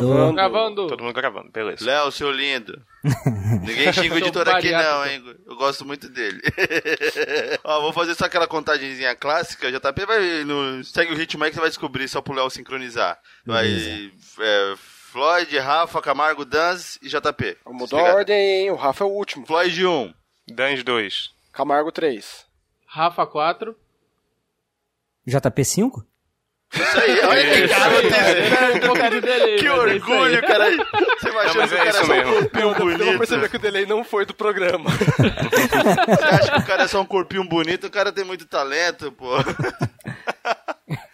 Gravando. Gravando. Todo mundo gravando, beleza. Léo, seu lindo. Ninguém xinga o editor aqui não, hein? Eu gosto muito dele. Ó, vou fazer só aquela contagemzinha clássica. JP vai no... Segue o ritmo aí que você vai descobrir só pro Léo sincronizar. Vai... É, Floyd, Rafa, Camargo, Danz e JP. Mudou a ordem, hein? O Rafa é o último. Floyd 1. Dans 2. Camargo 3. Rafa 4. JP5? Isso aí, olha que cara É, um delay, Que é orgulho, cara. Você mas que o é cara é isso só um mesmo. corpinho Eu vou bonito. perceber que o delay não foi do programa. Você acha que o cara é só um corpinho bonito, o cara tem muito talento, pô.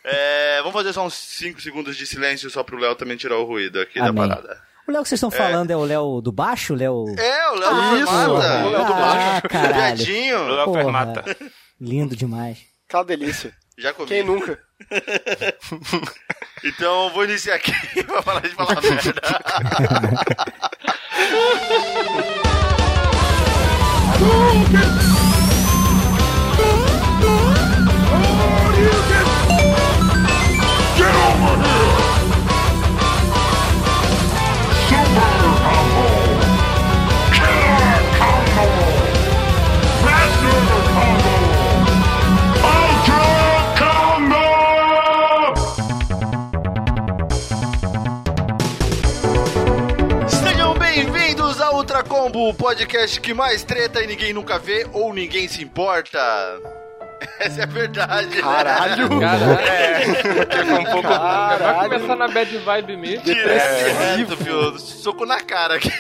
É, vamos fazer só uns 5 segundos de silêncio só pro Léo também tirar o ruído aqui da Amém. parada. O Léo que vocês estão falando é o Léo do baixo? O Léo. É, o Léo Ah, do isso, Fermata. o Léo do Ah, caralho. Viadinho. Léo. Fermata. Lindo demais. Aquela delícia. Já comi. Quem nunca? Então vou iniciar aqui pra parar de falar merda. Sejam Combo, o podcast que mais treta e ninguém nunca vê ou ninguém se importa. Essa é a verdade. Caralho! Caralho. Porque foi um pouco. Vai Caralho! começar na bad vibe mesmo. Direto, filho. Soco na cara aqui.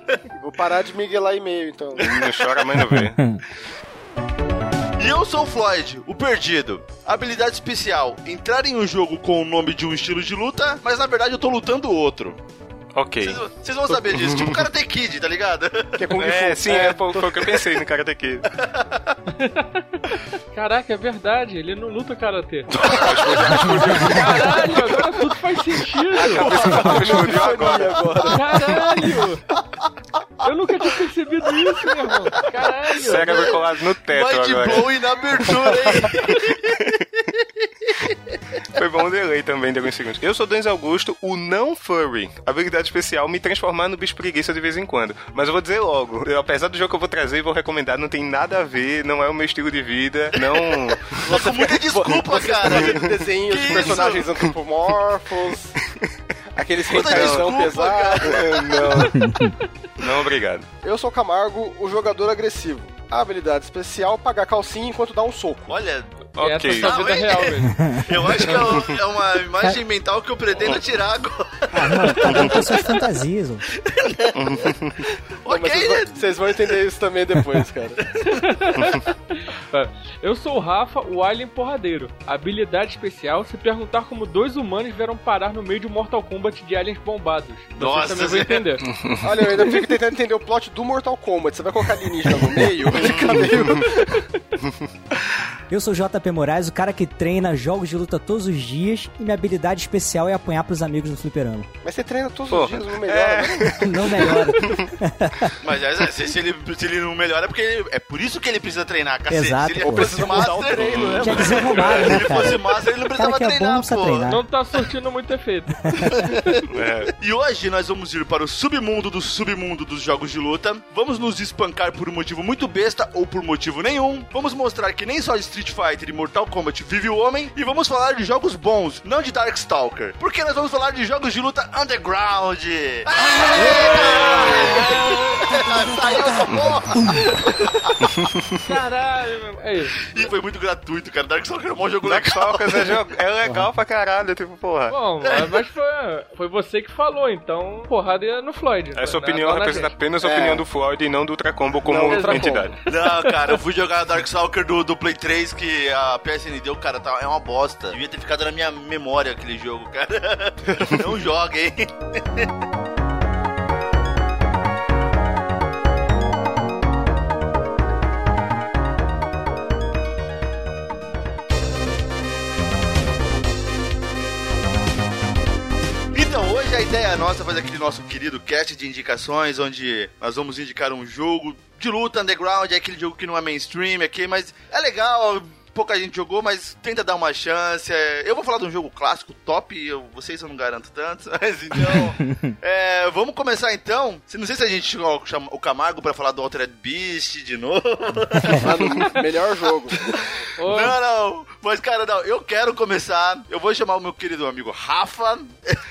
Vou parar de miguelar e-mail, então. Não chora, mãe não vê. E eu sou o Floyd, o perdido. Habilidade especial: entrar em um jogo com o nome de um estilo de luta, mas na verdade eu tô lutando outro. Ok. Vocês, vão saber disso. Tipo Karate Kid, tá ligado? Que é Kung É, Fu. sim, é, foi, foi o que eu pensei no Karate Kid. Caraca, é verdade. Ele não luta karatê. Caralho, agora tudo faz sentido. Explodiu agora. Caralho. Eu nunca tinha percebido isso, meu irmão. Caralho. Cérebro colado no teto Mind agora. blowing na abertura, hein? Delay também de alguns segundos. Eu sou Denis Augusto, o não furry. Habilidade especial me transformar no bicho preguiça de vez em quando. Mas eu vou dizer logo, eu, apesar do jogo que eu vou trazer e vou recomendar, não tem nada a ver, não é o meu estilo de vida, não. Com muita desculpa, cara. Desenhos Que de isso? personagens antropomorfos. Aqueles desculpa, pesado. não. Não, obrigado. Eu sou o Camargo, o jogador agressivo. A habilidade especial, pagar calcinha enquanto dá um soco. Olha, Essa é Ok. a vida Não, real, velho. eu acho que é um- é uma imagem mental que eu pretendo tirar agora. Ah, um tem suas fantasias. ó. Ok, vocês, vão, vocês vão entender isso também depois, cara. Eu sou o Rafa, o Alien Porradeiro. Habilidade especial se perguntar como dois humanos vieram parar no meio de um Mortal Kombat de aliens bombados. Você Nossa, também vai Zé. entender. Olha, eu ainda fico tentando entender o plot do Mortal Kombat. Você vai colocar alienígena no meio? Fica meio... Eu sou o JP Moraes, o cara que treina jogos de luta todos os dias e minha habilidade especial é apanhar pros amigos no fliperama. Mas você treina todos Porra. os dias, não melhora, né? Não melhora. Mas é, se, se ele, se ele não melhora é porque ele- é por isso que ele precisa treinar, cacete. Exato, se ele pô. Precisa mudar o master, treino, né? Já dizia o Romário, se né, ele fosse cara? master, ele não Cara precisava é bom não treinar, precisa treinar. Não tá surtindo muito efeito. É. E hoje nós vamos ir para o submundo do submundo dos jogos de luta. Vamos nos espancar por um motivo muito besta ou por motivo nenhum. Vamos mostrar que nem só de Street Fighter e Mortal Kombat vive o homem. E vamos falar de jogos bons, não de Darkstalker. Porque nós vamos falar de jogos de luta underground. Saiu essa porra! Caralho, meu. É isso. E foi muito gratuito, cara. Darkstalker é um bom jogo legal. Darkstalkers é, jogo- é legal pra caralho, tipo, porra. Bom, mas- foi, foi você que falou, então porrada ia no Floyd. Essa Na- opinião não na representa apenas a É. opinião do Floyd e não do Ultracombo como Não, entidade. Não, cara, eu fui jogar Darkstalker do, do Play 3 que a PSN deu, cara, tá, é uma bosta. Devia ter ficado na minha memória aquele jogo, cara. Não joga, hein? Então, a ideia nossa é fazer aquele nosso querido cast de indicações, onde nós vamos indicar um jogo de luta underground, é aquele jogo que não é mainstream aqui, mas é legal. Pouca gente jogou, mas tenta dar uma chance. É, Eu vou falar de um jogo clássico, top, eu, vocês eu não garanto tanto, mas então... é, vamos começar então. Se- Não sei se a gente chama o Camargo pra falar do Altered Beast de novo. Ah, no melhor jogo. Não, não. Mas, cara, não, eu quero começar. Eu vou chamar o meu querido amigo Rafa.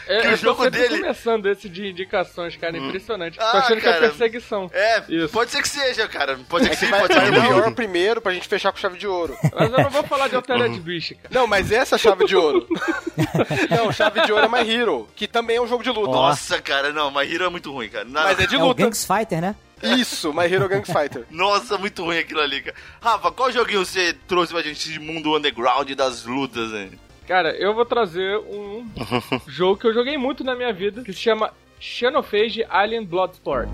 é, que eu o tô jogo dele. começando esse de indicações, cara, impressionante. Ah, tô achando que é cara. perseguição. É, Isso. pode ser que seja, cara. Pode ser que É que sim, vai pode ser que não. pior primeiro pra gente fechar com chave de ouro. Mas eu não vou falar de Altered Beast, cara. Não, mas essa é a chave de ouro. Não, chave de ouro é My Hero, que também é um jogo de luta. Nossa, cara, não, My Hero é muito ruim, cara. Não, Mas é de É o luta. Gangs Fighter, né? Isso, My Hero Gang Fighter. Nossa, muito ruim aquilo ali, cara. Rafa, qual joguinho você trouxe pra gente de mundo underground das lutas, hein? Cara, eu vou trazer um jogo que eu joguei muito na minha vida, que se chama Xenophage Alien Bloodsport.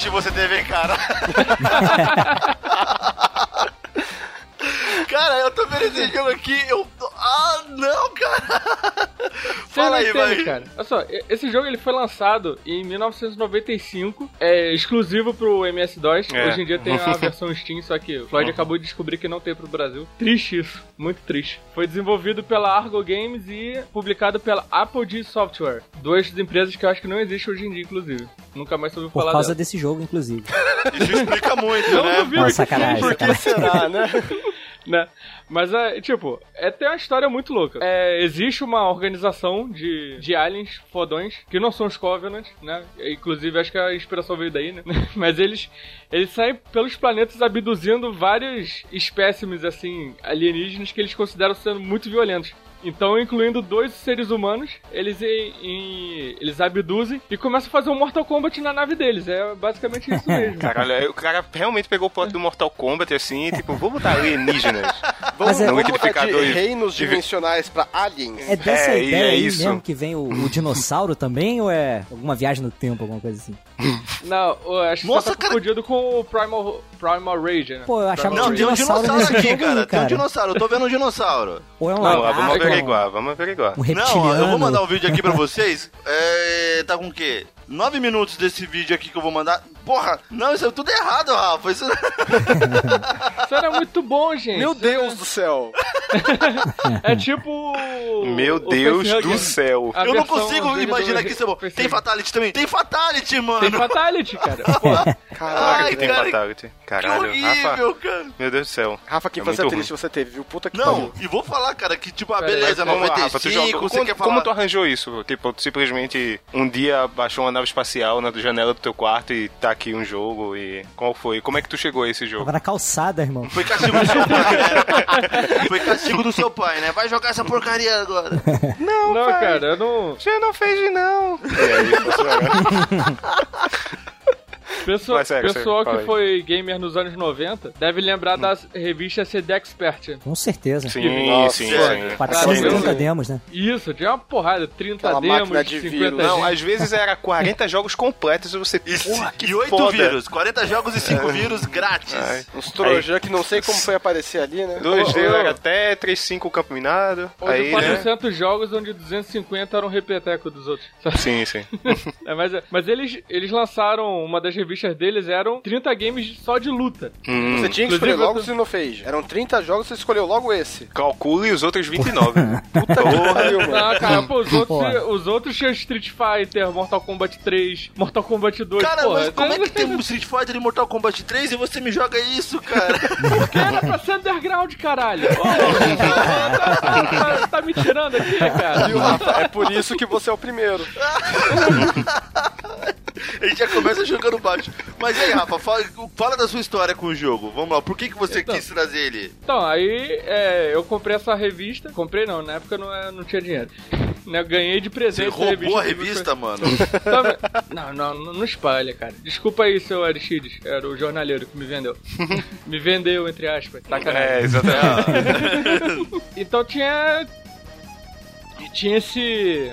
Triste você teve, hein, cara? cara, eu tô vendo esse jogo aqui, eu... Ah, não, cara! Fala aí, entende, vai. cara. Olha só, esse jogo ele foi lançado em 1995, é exclusivo pro MS-DOS. É. Hoje em dia tem a versão Steam, só que o Floyd acabou de descobrir que não tem pro Brasil. Triste isso, muito triste. Foi desenvolvido pela Argo Games e publicado pela Apogee Software. Duas empresas que eu acho que não existem hoje em dia, inclusive. Nunca mais Por falar causa dela. desse jogo, inclusive. Isso explica muito, Não né? duvido Não, que sacanagem, Por que sacanagem. será, né? né? Mas, é, tipo, é, tem uma história muito louca. É, existe uma organização de, de aliens fodões, que não são os Covenant, né? Inclusive, acho que a inspiração veio daí, né? Mas eles, eles saem pelos planetas abduzindo vários espécimes, assim, alienígenas que eles consideram sendo muito violentos. Então, incluindo dois seres humanos, eles, em- em- eles abduzem e começam a fazer um Mortal Kombat na nave deles. É basicamente isso mesmo. Caralho, o cara realmente pegou o plot do Mortal Kombat assim, e, tipo, vou botar alienígenas. Vamos, é- vamos mudar de Liquidificadores. reinos de- dimensionais pra aliens. É dessa É, e ideia é aí isso. mesmo que vem o, o dinossauro também, ou é alguma viagem no tempo, alguma coisa assim? Não, eu acho que Nossa, tá cara- confundido com o Primal, Primal Rage, né? Pô, eu achava Primal Não, que tem um dinossauro aqui, cara. Tem um dinossauro, eu tô vendo um dinossauro. Ou é um Não, vamos lagarto, averiguar, vamos averiguar. um Não, reptiliano. eu vou mandar um vídeo aqui pra vocês. É, tá com o quê? Nove minutos desse vídeo aqui que eu vou mandar. Porra, não, isso é tudo errado, Rafa. Isso... Isso era muito bom, gente. Meu Deus do céu. É tipo. Meu o Deus do céu. A eu não consigo imaginar que isso é bom. Tem Fatality também. Tem Fatality, mano. Tem Fatality, cara. Caraca, Ai, que tem cara, Fatality. que Caralho, Rafa. horrível, cara. Meu Deus do céu. Rafa, que É infância triste você teve, viu? Puta que Não, pariu. e vou falar, cara, que tipo, ah, Pera, beleza, Vamos lá, Rafa, tu 95, joga- você como, quer como tu arranjou isso? Tipo, tu simplesmente um dia baixou uma nave espacial na janela do teu quarto e tá aqui um jogo e... Qual foi? Como é que tu chegou a esse jogo? Tava na calçada, irmão. Foi castigo do seu pai, né? Foi castigo do seu pai, né? Vai jogar essa porcaria agora. não, cara, eu não. Você não fez não. E aí, você vai- Pessoa, Vai, segue, pessoal que foi gamer nos anos 90 deve lembrar das revistas CD Expert. Com certeza. Sim, Nossa, sim, sim. 430 Cara, demos, né? Isso, tinha uma porrada, 30 Aquela demos, de 50 vírus. Não, gente. às vezes era 40 jogos completos e você... Porra, que e 8 foda. vírus, 40 jogos e 5 vírus grátis. Ai. Uns trojan que não sei como foi aparecer ali, né? 2D Ô, ô. era até 3-5 campo minado. Aí, né? 400 jogos onde 250 eram repeteco dos outros. Sim, sim. É, mas mas eles, eles lançaram, uma das revistas deles eram 30 games só de luta. Hum, Você tinha que Inclusive, escolher logo o Xenophage. Eram 30 jogos, você escolheu logo esse. calcule os outros 29. Puta que pariu, mano. Não, cara, pô, os outros, Porra. os outros tinham Street Fighter, Mortal Kombat 3, Mortal Kombat 2, Cara, porra. mas como é que tem um Street Fighter e Mortal Kombat 3 e você me joga isso, cara? Porque era pra ser underground, caralho. Ô, tá, tá- tá- tá me tirando aqui, cara. Viu, Rafa? É por isso que você é o primeiro. A gente já começa jogando baixo. Mas aí, Rafa, fala, fala da sua história com o jogo. Vamos lá, por que, que você Então. quis trazer ele? Então, aí é, eu comprei essa revista. Comprei não, na época não, é- não tinha dinheiro. Né, eu ganhei de Você presente essa roubou a que revista, mano? Não, não, não, não espalha, cara. Desculpa aí, seu Aristides. Era o jornaleiro que me vendeu. me vendeu, entre aspas. Sacanagem. É, exatamente. Então tinha. Tinha esse.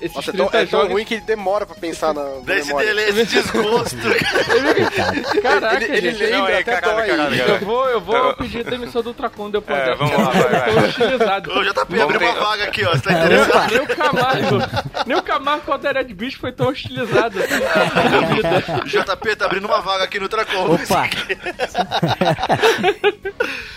Esses Nossa, é tão, 30 é tão jogos. ruim que ele demora pra pensar na na Dá esse memória. delay, esse desgosto. Caraca, Ele, ele gente. lembra, Não, é, até caralho, dói. Eu vou, eu vou Eu- pedir demissão do Ultracom depois É, dessa. vamos lá, vai, vai. Tô. Ô, JP, abriu uma vaga aqui, ó. Você tá interessado? Nem o Camargo, nem o Camargo com o Altered Beast foi tão hostilizado assim. JP tá abrindo uma vaga aqui no Tracom. Opa!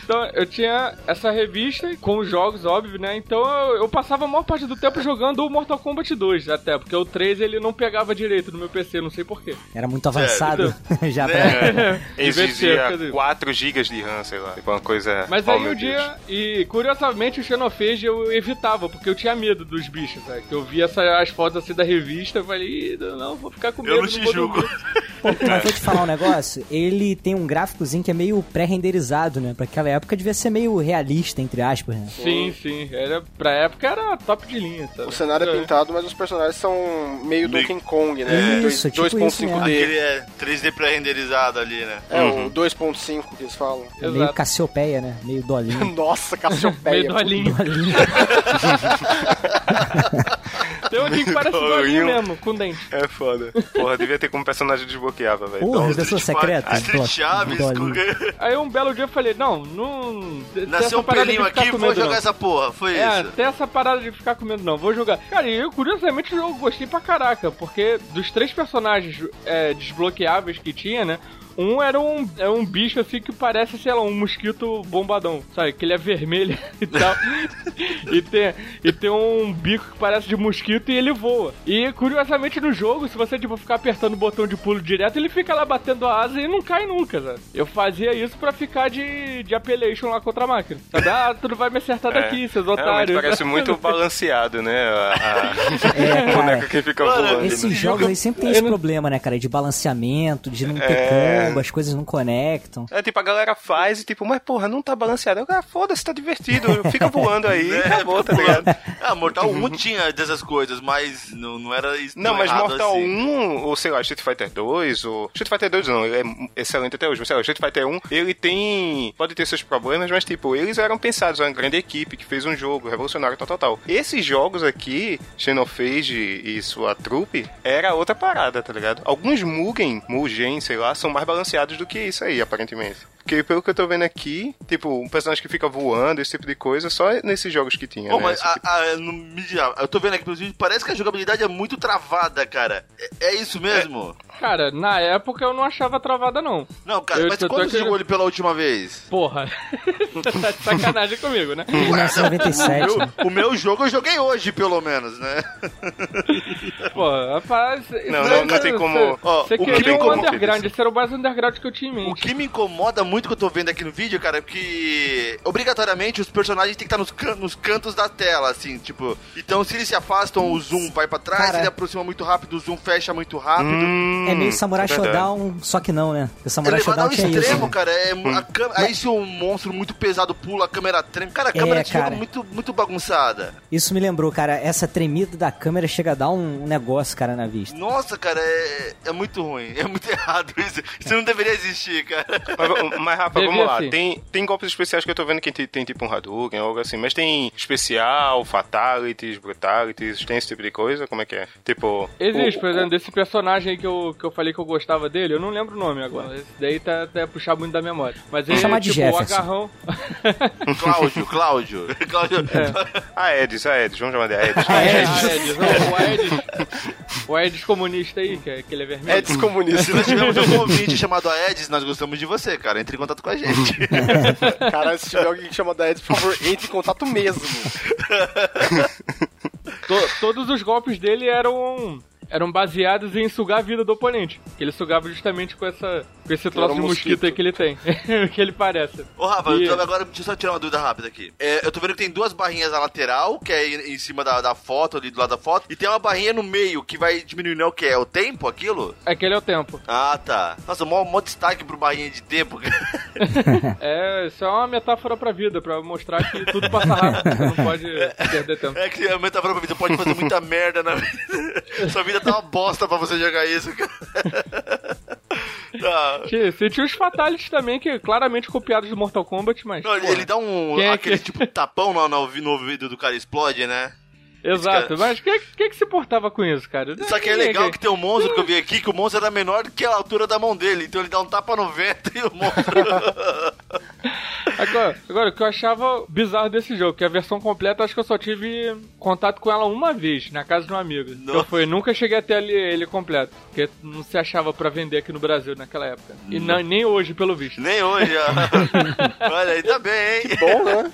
Então, eu tinha essa revista com os jogos, óbvio, né? Então eu, eu passava a maior parte do tempo jogando o Mortal Kombat 2, até, porque o 3 ele não pegava direito no meu PC, não sei porquê. Era muito avançado já pra... É, Devia ser, Exigia quer dizer. 4 GB de RAM, sei lá. Tipo uma coisa. Mas oh, aí o dia, e curiosamente o Xenophage eu evitava, porque eu tinha medo dos bichos, sabe? Que eu via essa, as fotos assim da revista, eu falei, "Ih, não, vou ficar com medo. Eu não te julgo. dormir." Pô, mas vou te falar um negócio, ele tem um gráficozinho que é meio pré-renderizado, né? Pra aquela época devia ser meio realista, entre aspas, né? Sim, sim. Era, pra época era top de linha, sabe? O cenário é pintado, mas os personagens são meio Meio- Donkey Kong, né? Isso, tipo isso 2.5D. Aquele é 3D pré-renderizado ali, né? É, o 2.5 que eles falam. É meio Exato. Cassiopeia, né? Meio dolinho. Nossa, Meio Cassiopeia. dolinho. dolinho. Tem um aqui que parece dolinho mesmo, com dente. É foda. Porra, devia ter como personagem desbloqueável, velho. Porra, pessoa secreta. Street Chaves. Aí um belo dia eu falei, não, não. Nasceu um parada de pelinho ficar aqui, vou medo, jogar não. essa porra. Foi É, isso. tem essa parada de ficar com medo, não. Vou jogar. Cara, e eu, curiosamente, eu gostei pra caraca, porque dos três personagens é, desbloqueáveis que tinha, né? Um era um, é um bicho assim que parece, sei lá, um mosquito bombadão, sabe? Que ele é vermelho e tal. e, tem, e tem um bico que parece de mosquito e ele voa. E curiosamente no jogo, se você tipo, ficar apertando o botão de pulo direto, ele fica lá batendo a asa e não cai nunca, sabe? Eu fazia isso pra ficar de, de appellation lá contra a máquina. Sabe? Ah, tu não vai me acertar daqui, seus Realmente otários. parece muito balanceado, né? A, a É, boneca cara. que fica Mano, voando. Esses né? jogos aí sempre tem esse problema, né, cara? De balanceamento, de não ter É. combo, as coisas não conectam. É tipo, a galera faz e tipo, mas porra, não tá balanceado. Ah, foda-se, tá divertido. Fica voando aí É, acabou, tá ligado? Ah, Mortal 1 tinha dessas coisas, mas não, não era isso. Não, mas Mortal assim. 1, ou sei lá, Street Fighter 2, ou. Street Fighter 2 não, ele é excelente até hoje, mas sei lá, Street Fighter 1, ele tem. Pode ter seus problemas, mas tipo, eles eram pensados, uma grande equipe que fez um jogo revolucionário, tal, tal, tal. Esses jogos aqui, Xenophage e sua trupe, era outra parada, tá ligado? Alguns Mugen, Mugen, sei lá, são mais balanceados do que isso aí, aparentemente. Porque pelo que eu tô vendo aqui, tipo, um personagem que fica voando, esse tipo de coisa, só nesses jogos que tinha, Pô, né? mas Esse a- tipo- a- no- eu tô vendo aqui pelos vídeos, parece que a jogabilidade é muito travada, cara. É, é isso mesmo? Cara, na época eu não achava travada, não. Não, cara, Eu mas tô- tô quando aqui- você jogou ele pela última vez? Porra. tá de sacanagem comigo, né? 1997, né? Eu- o meu jogo eu joguei hoje, pelo menos, né? Pô, rapaz. Não, não- não tem como- Você o que como underground, esse era o mais underground que eu tinha em O mente. que me incomoda muito que eu tô vendo aqui no vídeo, cara, é que obrigatoriamente os personagens têm que estar nos, can- nos cantos da tela, assim, tipo. Então se eles se afastam, o zoom vai pra trás, Cara. se ele aproxima muito rápido, o zoom fecha muito rápido. Hum, É meio Samurai é. Showdown, só que não, né? Porque É Samurai Showdown ao tinha isso. extremo, né? cara. É, a cam- Aí se um monstro muito pesado pula, a câmera treme. Cara, a É, câmera cara. é muito, muito bagunçada. Isso me lembrou, cara, essa tremida da câmera chega a dar um negócio, cara, na vista. Nossa, cara, é, é muito ruim. É muito errado isso. Isso não deveria existir, cara. Mas, mas Rafa, Devia vamos lá. ser. Tem, tem golpes especiais que eu tô vendo que tem, tem tipo um Hadouken, algo assim. Mas tem especial, fatalities, brutalities, tem esse tipo de coisa? Como é que é? Tipo... Existe, o- por exemplo, desse personagem aí que eu, que eu falei que eu gostava dele, eu não lembro o nome agora. Esse daí tá até puxar muito da memória. Mas ele, chamar de tipo, o Jefferson. agarrão. Cláudio, Cláudio. Cláudio. A Edis, a Edis, vamos chamar de Edis. Ah, é? Ah, Edis, não, o Edis. O Edis comunista aí, que, é- que ele é vermelho. É descomunista. Se nós tivermos um ouvinte chamado Aedes, nós gostamos de você, cara. Entre em contato com a gente. Cara, se tiver alguém que chama da Ed, por favor, entre em contato mesmo. To- todos os golpes dele eram eram baseados em sugar a vida do oponente. Que ele sugava justamente com essa Com esse troço um de mosquito mosquito. aí que ele tem. que ele parece. Ô, Rafa, E- tô- agora deixa eu só tirar uma dúvida rápida aqui. É, eu tô vendo que tem duas barrinhas na lateral, que é em cima da, da foto, ali do lado da foto, e tem uma barrinha no meio que vai diminuindo, é o que? É o tempo, aquilo? Aquele é o tempo. Ah, tá. Nossa, mó, mó destaque pro barrinha de tempo. É, isso é uma metáfora pra vida, pra mostrar que tudo passa rápido. Você não pode perder tempo. É que a metáfora pra vida pode fazer muita merda na vida. Sua vida tá uma bosta pra você jogar isso, cara. Tá. Você tinha os Fatalities também, que claramente copiados do Mortal Kombat, mas. Não, ele, dá um. É aquele que- tipo tapão no, no, ouvido do cara explode, né? Exato, cara- mas quem que, que se portava com isso, cara? Só que é legal que tem um monstro que eu vi aqui, que o monstro era menor do que a altura da mão dele. Então ele dá um tapa no vento e o monstro. Agora, agora, o que eu achava bizarro desse jogo, que a versão completa, acho que eu só tive contato com ela uma vez, na casa de um amigo. Que eu Nossa. fui, nunca cheguei até ele, ele completo, porque não se achava pra vender aqui no Brasil naquela época. E não- nem hoje, pelo visto. Nem hoje, ó. Olha, ainda bem, hein? Bom, né?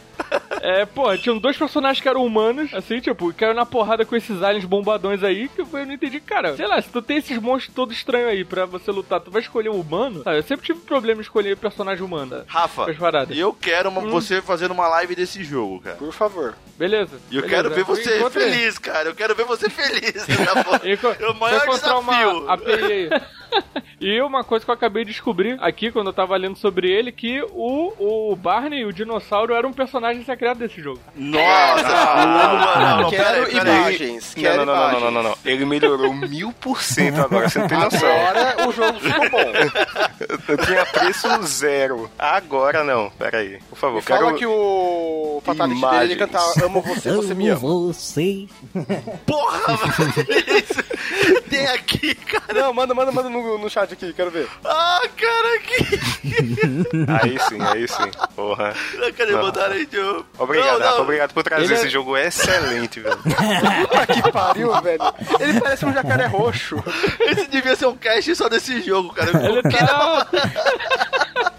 É, pô, tinham dois personagens que eram humanos, assim, tipo, caiu na porrada com esses aliens bombadões aí, que eu não entendi, cara. Sei lá, se tu tem esses monstros todos estranhos aí pra você lutar, tu vai escolher um humano? Ah, eu sempre tive problema em escolher personagem humano. Rafa, As paradas. e eu quero uma- você fazendo uma live desse jogo, cara. Por favor. Beleza. E eu beleza. quero ver você Encontrei. feliz, cara. Eu quero ver você feliz. tá É o maior Vou encontrar desafio. uma API aí. e uma coisa que eu acabei de descobrir aqui, quando eu tava lendo sobre ele, que o, o Barney, o dinossauro, era um personagem secreto desse jogo. Nossa! não, não, não, Quero peraí, peraí. imagens. Quero Não, não, não, não, imagens. não, não, não. Ele melhorou mil por cento agora, você não tem noção. Agora o jogo ficou bom. Eu tinha preço zero. Agora não. Pera aí, por favor. Me fala quero... que o Fatality dele ele Imagens. canta Amo você, você me ama. você. Porra, velho. Tem aqui, cara. Não, manda, manda, manda no, no chat aqui, quero ver. Ah, cara, aqui. Aí sim, aí sim. Porra. Cadê Não. botar aí, Joe? Obrigado, Não, não. Rafa. Obrigado por trazer Ele é- esse jogo excelente, velho. Puta que pariu, velho. Ele parece um jacaré roxo. Esse devia ser um cast só desse jogo, cara. Ele tá.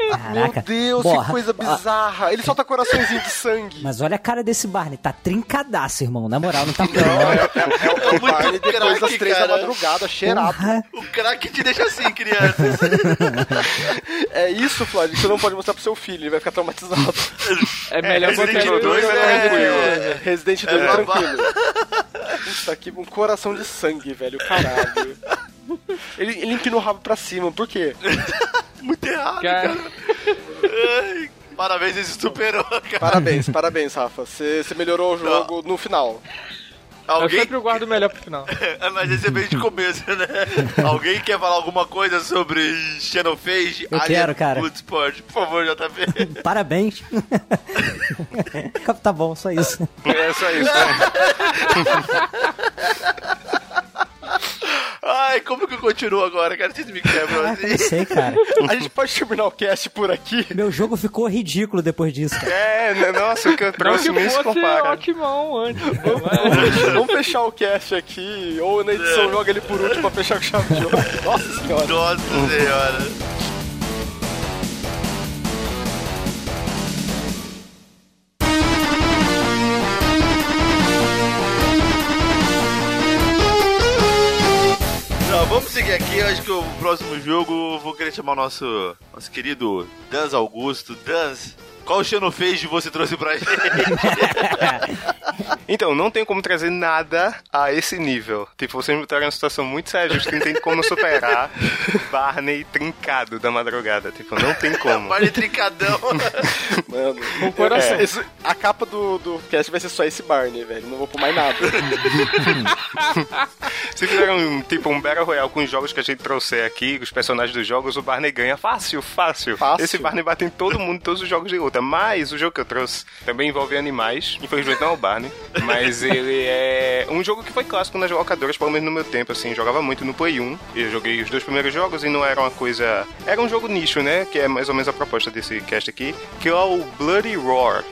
Meu Caraca. Deus, Porra, que coisa bizarra. Ele solta coraçõezinho de sangue. Mas olha a cara desse Barney, tá trincadaço, irmão. Na moral, não tá Não, pronto. é, é, é, o muito Barney depois das três cara. da madrugada, cheirado. Porra. O craque te deixa assim, criança. É isso, Flávio, que você não pode mostrar pro seu filho, ele vai ficar traumatizado. É melhor Resident ele. Evil 2 é tranquilo. Resident Evil É, é tranquilo. Puta, que um coração de sangue, velho, caralho. Ele, ele empina o rabo pra cima, por quê? Muito errado, Cara, cara. Ai, Parabéns, esse superou, cara. Parabéns, parabéns, Rafa. Você melhorou o jogo no final. eu Alguém... sempre guardo o melhor pro final. É, Mas esse é bem de começo, né? Alguém quer falar alguma coisa sobre Xenophage? Eu quero, cara. Bloodsport? Por favor, JP. Parabéns. tá bom, só isso. É só isso. né? Ai, como que eu continuo agora, cara? Vocês me quebram eu não assim. sei, cara. A gente pode terminar o cast por aqui. Meu jogo ficou ridículo depois disso, cara. É, né, nossa, o que eu trouxe que nem se compara. ótimo antes. mas- Vamos fechar o cast aqui, ou na edição joga ele por último pra fechar com chave de ouro. Nossa senhora. Nossa senhora. Seguir aqui. Acho que o próximo jogo vou querer chamar o nosso, nosso querido Dans Augusto. Dans, qual Xenophage você trouxe pra gente? Então, não tem como trazer nada a esse nível. Tipo, vocês me botaram uma situação muito séria, gente, que não tem como superar Barney trincado da madrugada. Tipo, não tem como. Barney Trincadão. Mano, Com coração. É, esse- a capa do, do cast vai ser só esse Barney, velho. Não vou pôr mais nada. Se fizeram um, tipo um Battle Royale com os jogos que a gente trouxer aqui, os personagens dos jogos, o Barney ganha fácil, fácil. Fácil. Esse Barney bate em todo mundo, em todos os jogos de luta. Mas o jogo que eu trouxe também envolve animais. Infelizmente não é o Barney. Mas ele é um jogo que foi clássico nas locadoras, pelo menos no meu tempo, assim. Jogava muito no Play 1. Eu joguei os dois primeiros jogos e não era uma coisa. Era um jogo nicho, né? Que é mais ou menos a proposta desse cast aqui. Que é o Bloody Roar.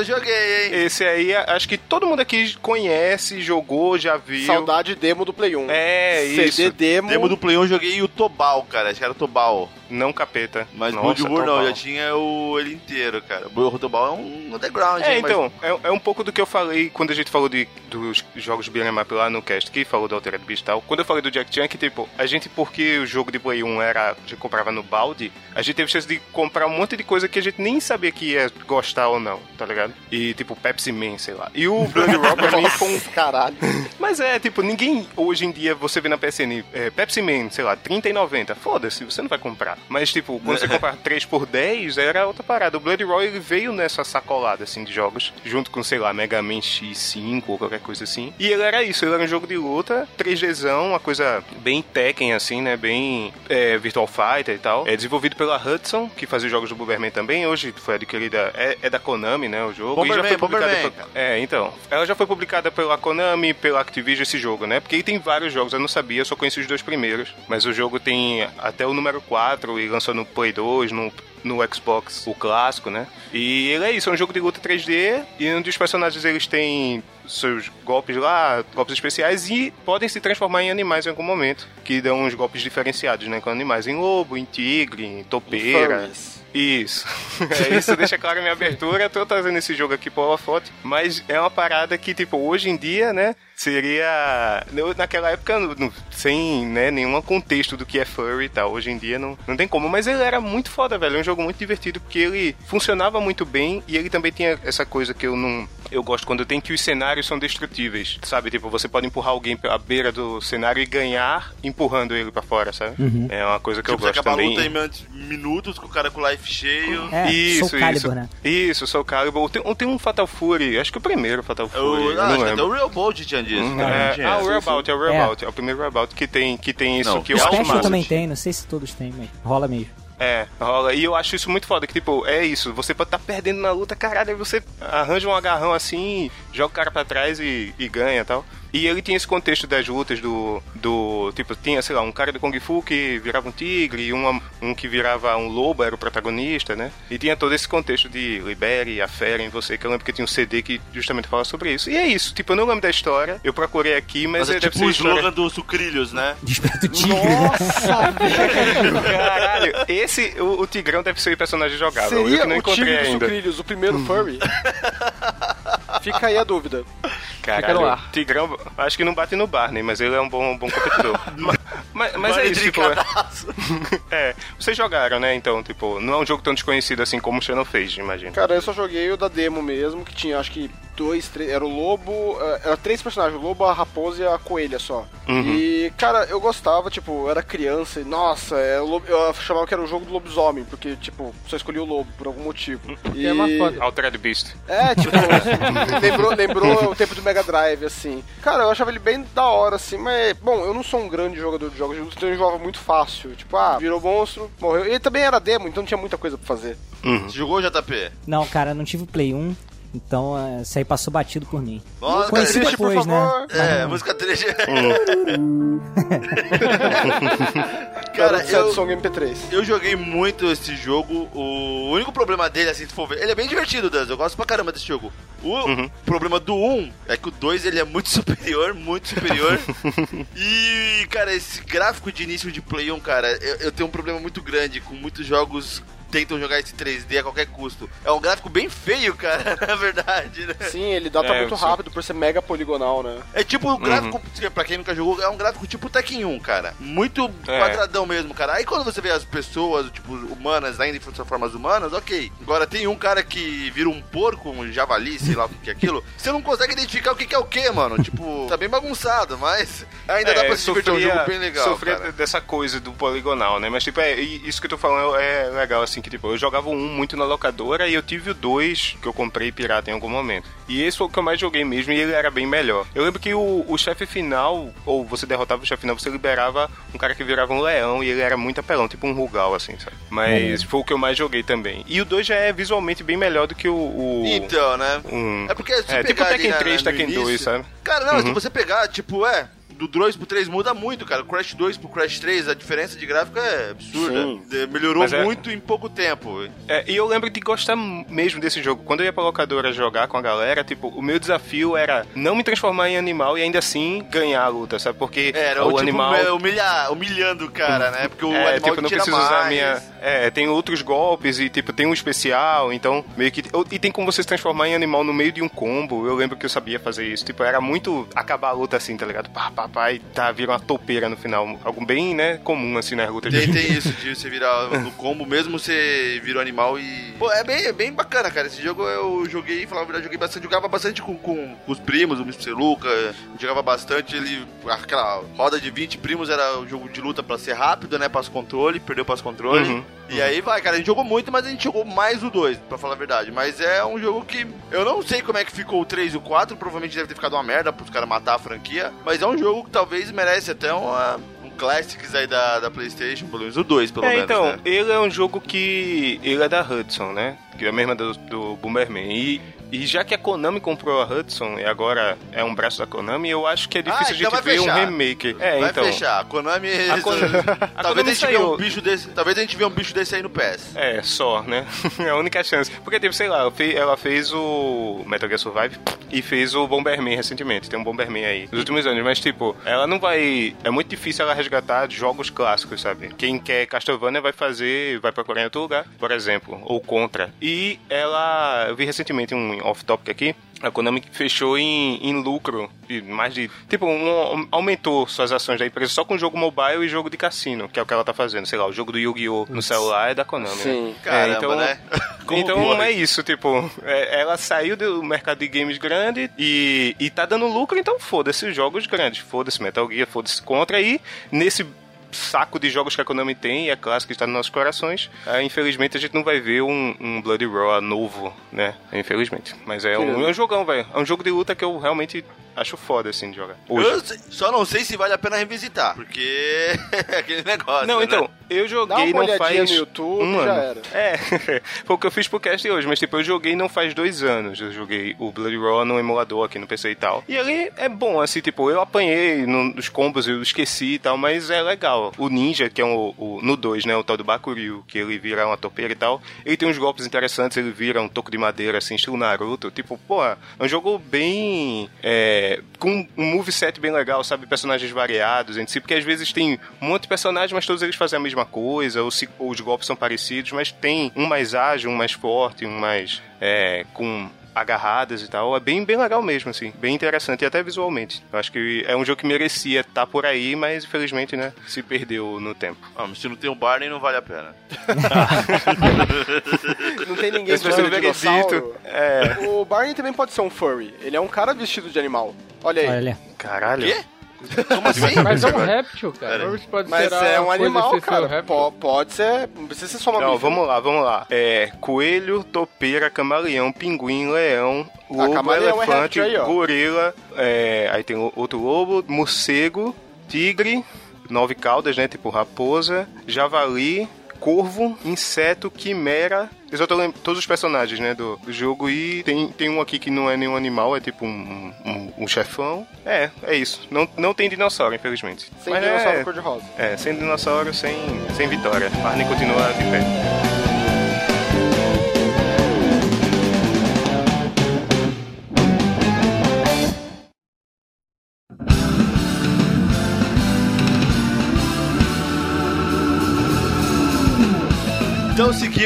Eu joguei, hein? Esse aí, acho que todo mundo aqui conhece, jogou, já viu. Saudade demo do Play 1. É, CD isso. demo. Demo do Play 1 eu joguei o Tobal, cara. Acho que era Tobal. Não capeta. Mas Nossa, Bloodborne não, já tinha o, ele inteiro, cara. O Tobal é um underground, É, hein, mas- então, é, é um pouco do que eu falei quando a gente falou de, dos jogos de beat'em up lá no cast, que falou do Altered Beast e tal. Quando eu falei do Jack Chan, que tipo, a gente, porque o jogo de Play 1 era, a gente comprava no balde, a gente teve chance de comprar um monte de coisa que a gente nem sabia que ia gostar ou não, tá ligado? E tipo, Pepsi Man, sei lá. E o Blood Rock pra mim foi um Caralho. Mas é, tipo, ninguém hoje em dia você vê na PSN é, Pepsi Man, sei lá, 30,90. Foda-se, você não vai comprar. Mas, tipo, quando você comprar 3 por 10, era outra parada. O Blood Roy ele veio nessa sacolada, assim, de jogos, junto com, sei lá, Mega Man X5 ou qualquer coisa assim. E ele era isso, ele era um jogo de luta, 3Dzão, uma coisa bem Tekken, assim, né? Bem é, Virtual Fighter e tal. É desenvolvido pela Hudson, que fazia os jogos do Bomberman também. Hoje foi adquirida, é, é da Konami, né? O jogo. Bomberman, e já foi publicado Bomberman, pela- é, então. Ela já foi publicada pela Konami, pela Activision esse jogo, né? Porque ele tem vários jogos, eu não sabia, eu só conheci os dois primeiros. Mas o jogo tem até o número 4 e lançou no Play 2, no, no Xbox, o clássico, né? E ele é isso, é um jogo de luta 3D e um dos personagens eles têm seus golpes lá, golpes especiais e podem se transformar em animais em algum momento, que dão uns golpes diferenciados, né? Com animais em lobo, em tigre, em topeira. Furries. Isso. É isso, deixa claro a minha abertura. Eu tô trazendo esse jogo aqui pro holofote, mas é uma parada que, tipo, hoje em dia, né, seria... eu, Naquela época, no- no- sem, né, nenhum contexto do que é furry e tal. Hoje em dia não, não tem como, mas ele era muito foda, velho. É um jogo muito divertido, porque ele funcionava muito bem e ele também tinha essa coisa que eu não... Eu gosto quando tem que os cenários são destrutíveis, sabe? Tipo, você pode empurrar alguém pela beira do cenário e ganhar empurrando ele pra fora, sabe? É uma coisa que Tipo, eu você gosto acaba a também. luta em min- minutos com o cara com life cheio. É, isso, Soul Calibur, isso. né? Isso, Soul Calibur. Tem, tem um Fatal Fury, acho que o primeiro Fatal Fury, O, eu ah, não acho que até lembro. o Real Bolt tinha disso. É, tinha? ah, o Real sim. About, é o Real About, é o primeiro Real About que tem, que tem isso Não, que eu acho massa. também tem, não sei se todos têm, mas rola mesmo. É, rola. E eu acho isso muito foda, que tipo, é isso, você pode estar perdendo na luta, caralho, aí você arranja um agarrão assim, joga o cara pra trás e, e ganha e tal. E ele tinha esse contexto das lutas do, do. Tipo, tinha, sei lá, um cara do Kung Fu que virava um tigre, e uma, um que virava um lobo, era o protagonista, né? E tinha todo esse contexto de libere a fera em você, que eu lembro que tinha um CD que justamente fala sobre isso. E é isso, tipo, eu não lembro da história, eu procurei aqui, mas, Mas é deve tipo ser o história- slogan do Sucrilhos, né? Desperta o tigre. Caralho, esse, o, o Tigrão deve ser o personagem jogável. eu Seria que não o encontrei Tigre dos ainda. Sucrilhos, o primeiro furry? Fica aí a dúvida. Caralho, Fica no ar. Tigrão, acho que não bate no Barney, mas ele é um bom, bom competidor. mas mas, é isso, tipo. trincadaço. É, vocês jogaram, né? Então, tipo, não é um jogo tão desconhecido assim como o Xenophage, imagino. Cara, eu só joguei o da demo mesmo, que tinha acho que dois, três. Era o lobo. eh, Era três personagens, o lobo, a raposa e a coelha só. Uhum. E, cara, eu gostava, tipo, eu era criança e, nossa, é, o lobo- eu chamava que era o jogo do lobisomem, porque, tipo, só escolhi o lobo por algum motivo. E, é mais foda. Altered Beast. É, tipo, lembrou, lembrou o tempo do Mega Drive, assim. Cara, eu achava ele bem da hora, assim, mas, bom, eu não sou um grande jogador de jogos de luta, então eu jogava muito fácil. Tipo, ah, virou monstro, morreu. E ele também era demo, então não tinha muita coisa pra fazer. Você jogou JP? Não, cara, não tive o Play 1, então eh, isso aí passou batido por mim. Nossa, Conheci Triste, por depois, né? favor. É, música triste. Cara, eu... eu, Song MP3. eu joguei muito esse jogo. O único problema dele, assim, se for ver, ele é bem divertido, Dan. Eu gosto pra caramba desse jogo. O problema do 1 é que o 2 ele é muito superior, muito superior. e, cara, esse gráfico de início de Play 1, cara, eu, eu tenho um problema muito grande com muitos jogos tentam jogar esse 3D a qualquer custo. É um gráfico bem feio, cara, na verdade, né? Sim, ele data É, muito sim. rápido por ser mega poligonal, né? É tipo o gráfico, pra quem nunca jogou, é um gráfico tipo Tekken 1, cara. Muito É. quadradão mesmo, cara. Aí quando você vê as pessoas, tipo, humanas, ainda em suas formas humanas, ok. Agora tem um cara que vira um porco, um javali, sei lá o que é aquilo. Você não consegue identificar o que é o que, mano. Tipo, tá bem bagunçado, mas ainda dá pra se divertir. É um jogo bem legal, sofria cara. dessa coisa do poligonal, né? Mas, tipo, é, e isso que eu tô falando é legal, assim, que, tipo, eu jogava um muito na locadora e eu tive o dois que eu comprei pirata em algum momento. E esse foi o que eu mais joguei mesmo e ele era bem melhor. Eu lembro que o, o chefe final, ou você derrotava o chefe final, você liberava um cara que virava um leão e ele era muito apelão, tipo um rugal, assim, sabe? Mas foi o que eu mais joguei também. E o 2 já é visualmente bem melhor do que o... o Então, né? um- É porque se É, pegar tipo Tekken na- 3, no Tekken início- 2, sabe? Cara, não, se Uhum. você pegar, tipo, é. Do 2 pro 3 muda muito, cara. O Crash 2 pro Crash 3, a diferença de gráfico é absurda. Sim. Melhorou Mas é- muito em pouco tempo. É, e eu lembro de gostar mesmo desse jogo. Quando eu ia pra locadora jogar com a galera, tipo, o meu desafio era não me transformar em animal e ainda assim ganhar a luta, sabe? Porque É, Era o tipo animal. humilhar, humilhando o cara, né? Porque o É, animal tipo, não tira preciso mais. usar a minha. É, tem outros golpes e, tipo, tem um especial, então meio que. E tem como você se transformar em animal no meio de um combo. Eu lembro que eu sabia fazer isso. Tipo, era muito acabar a luta assim, tá ligado? Pá, pá, pá, e tá, vira uma topeira no final. Algo bem, né, comum assim nas lutas Tem, de. tem isso, de você virar no combo, mesmo você vira um animal e. Pô, é bem, é bem bacana, cara. Esse jogo eu joguei, falava a verdade, joguei bastante. Jogava bastante com, com, com os primos, o Mr. Luca. Jogava bastante. Ele. Aquela roda de 20 primos era o jogo de luta pra ser rápido, né? Passo controle, perdeu passo controle. Uhum. E aí vai, cara, a gente jogou muito, mas a gente jogou mais o 2, pra falar a verdade. Mas é um jogo que eu não sei como é que ficou o 3 e o 4, provavelmente deve ter ficado uma merda pros caras matar a franquia. Mas é um jogo que talvez merece até uma, um Classics aí da, da PlayStation, pelo menos o 2, pelo É, menos. então, né? ele é um jogo que. Ele é da Hudson, né? Que é a mesma do, do Bomberman. E, e já que a Konami comprou a Hudson e agora é um braço da Konami, eu acho que é difícil Ah, então a gente ver um fechar. remake. É, Vai então. fechar. A Konami. A Konami- a talvez a gente vê saiu. um bicho desse. Talvez a gente vê um bicho desse aí no PS. É, só, né? é a única chance. Porque, tipo, sei lá, ela fez o Metal Gear Survive e fez o Bomberman recentemente. Tem um Bomberman aí nos últimos anos. Mas, tipo, ela não vai. É muito difícil ela resgatar jogos clássicos, sabe? Quem quer Castlevania vai fazer, vai procurar em outro lugar, por exemplo, ou Contra. E ela. Eu vi recentemente um off-topic aqui. A Konami fechou em, em lucro mais de. Tipo, um- aumentou suas ações da empresa só com jogo mobile e jogo de cassino, que é o que ela tá fazendo. Sei lá, o jogo do Yu-Gi-Oh! no celular é da Konami. né? Sim. Caramba, É, então, né? Então é isso, tipo, é, ela saiu do mercado de games grande e, e tá dando lucro, então foda-se os jogos grandes, foda-se Metal Gear, foda-se Contra e nesse saco de jogos que a Konami tem, e é clássico que está nos nossos corações, é, infelizmente a gente não vai ver um, um Bloody Raw novo, né? Infelizmente. Mas é um, é um jogão, velho. É um jogo de luta que eu realmente acho foda, assim, de jogar. Hoje. Eu só não sei se vale a pena revisitar, porque é aquele negócio. Não, né? então, eu joguei não faz no YouTube um e já ano. era. É, foi o que eu fiz pro cast hoje, mas tipo, eu joguei não faz dois anos. Eu joguei o Bloody Raw no emulador aqui no PC e tal. E ele é bom, assim, tipo, eu apanhei no- nos combos, eu esqueci e tal, mas é legal. O Ninja, que é o, o- no 2, né, o tal do Bakuryu, que ele vira uma topeira e tal, ele tem uns golpes interessantes, ele vira um toco de madeira, assim, estilo Naruto. Tipo, pô, é um jogo bem... é, com um moveset bem legal, sabe? Personagens variados entre si, porque às vezes tem um monte de personagens, mas todos eles fazem a mesma coisa, ou, se, ou os golpes são parecidos, mas tem um mais ágil, um mais forte, um mais é, com agarradas e tal. É bem, bem legal mesmo, assim. Bem interessante, e até visualmente. Eu acho que é um jogo que merecia estar por aí, mas infelizmente, né, se perdeu no tempo. Ah, mas se não tem o Barney, não vale a pena. Não tem ninguém ser o vestido de dinossauro. É. O Barney também pode ser um furry. Ele é um cara vestido de animal. Olha aí. Olha. Caralho. Quê? Como assim? Mas é um réptil, cara. Mas pode Mas ser a é um animal, cara. pode ser. Não precisa ser só uma Não, vamos lá, vamos lá. É coelho, topeira, camaleão, pinguim, leão, lobo, camaleão é elefante, gorila, é, aí tem outro lobo, morcego, tigre, nove caudas, né, tipo raposa, javali, corvo, inseto, quimera. Eu só tô lem- todos os personagens, né, do, do jogo. E tem, tem um aqui que não é nenhum animal, é tipo um, um, um chefão. É, é isso. Não, não tem dinossauro, infelizmente. Sem Mas dinossauro é, cor-de-rosa. é, sem dinossauro, sem, sem vitória. Barney continua de pé.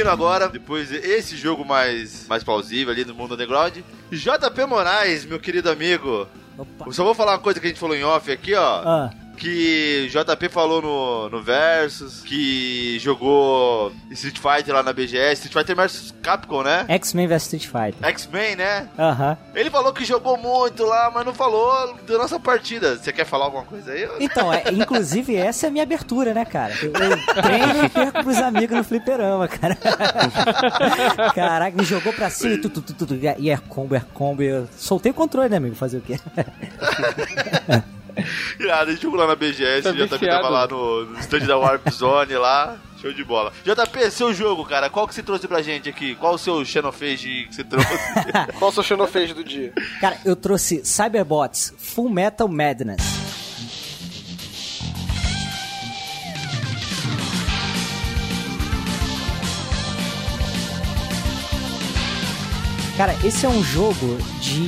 Agora, depois esse jogo mais, mais plausível ali no mundo underground, JP Moraes, meu querido amigo. Opa. Eu só vou falar uma coisa que a gente falou em off aqui, ó. Ah, Que JP falou no, no Versus, que jogou Street Fighter lá na BGS, Street Fighter vs Capcom, né? X-Men vs Street Fighter. X-Men, né? Aham. Ele falou que jogou muito lá, mas não falou da nossa partida. Você quer falar alguma coisa aí? Então, é, inclusive, essa é a minha abertura, né, cara? Eu, eu treino e perco pros amigos no fliperama, cara. Caraca, me jogou pra cima e tu, tu, tu, tu, e é combo, é combo. Eu soltei o controle, né, amigo? Fazer o quê? Irado, a gente jogou lá na BGS, Tá o JP viciado. tava lá no, no stand da Warp Zone lá. Show de bola. JP, seu jogo, cara, qual que você trouxe pra gente aqui? Qual o seu Xenophage que você trouxe? Qual o seu xenofage do dia? Cara, eu trouxe Cyberbots Full Metal Madness. Cara, esse é um jogo de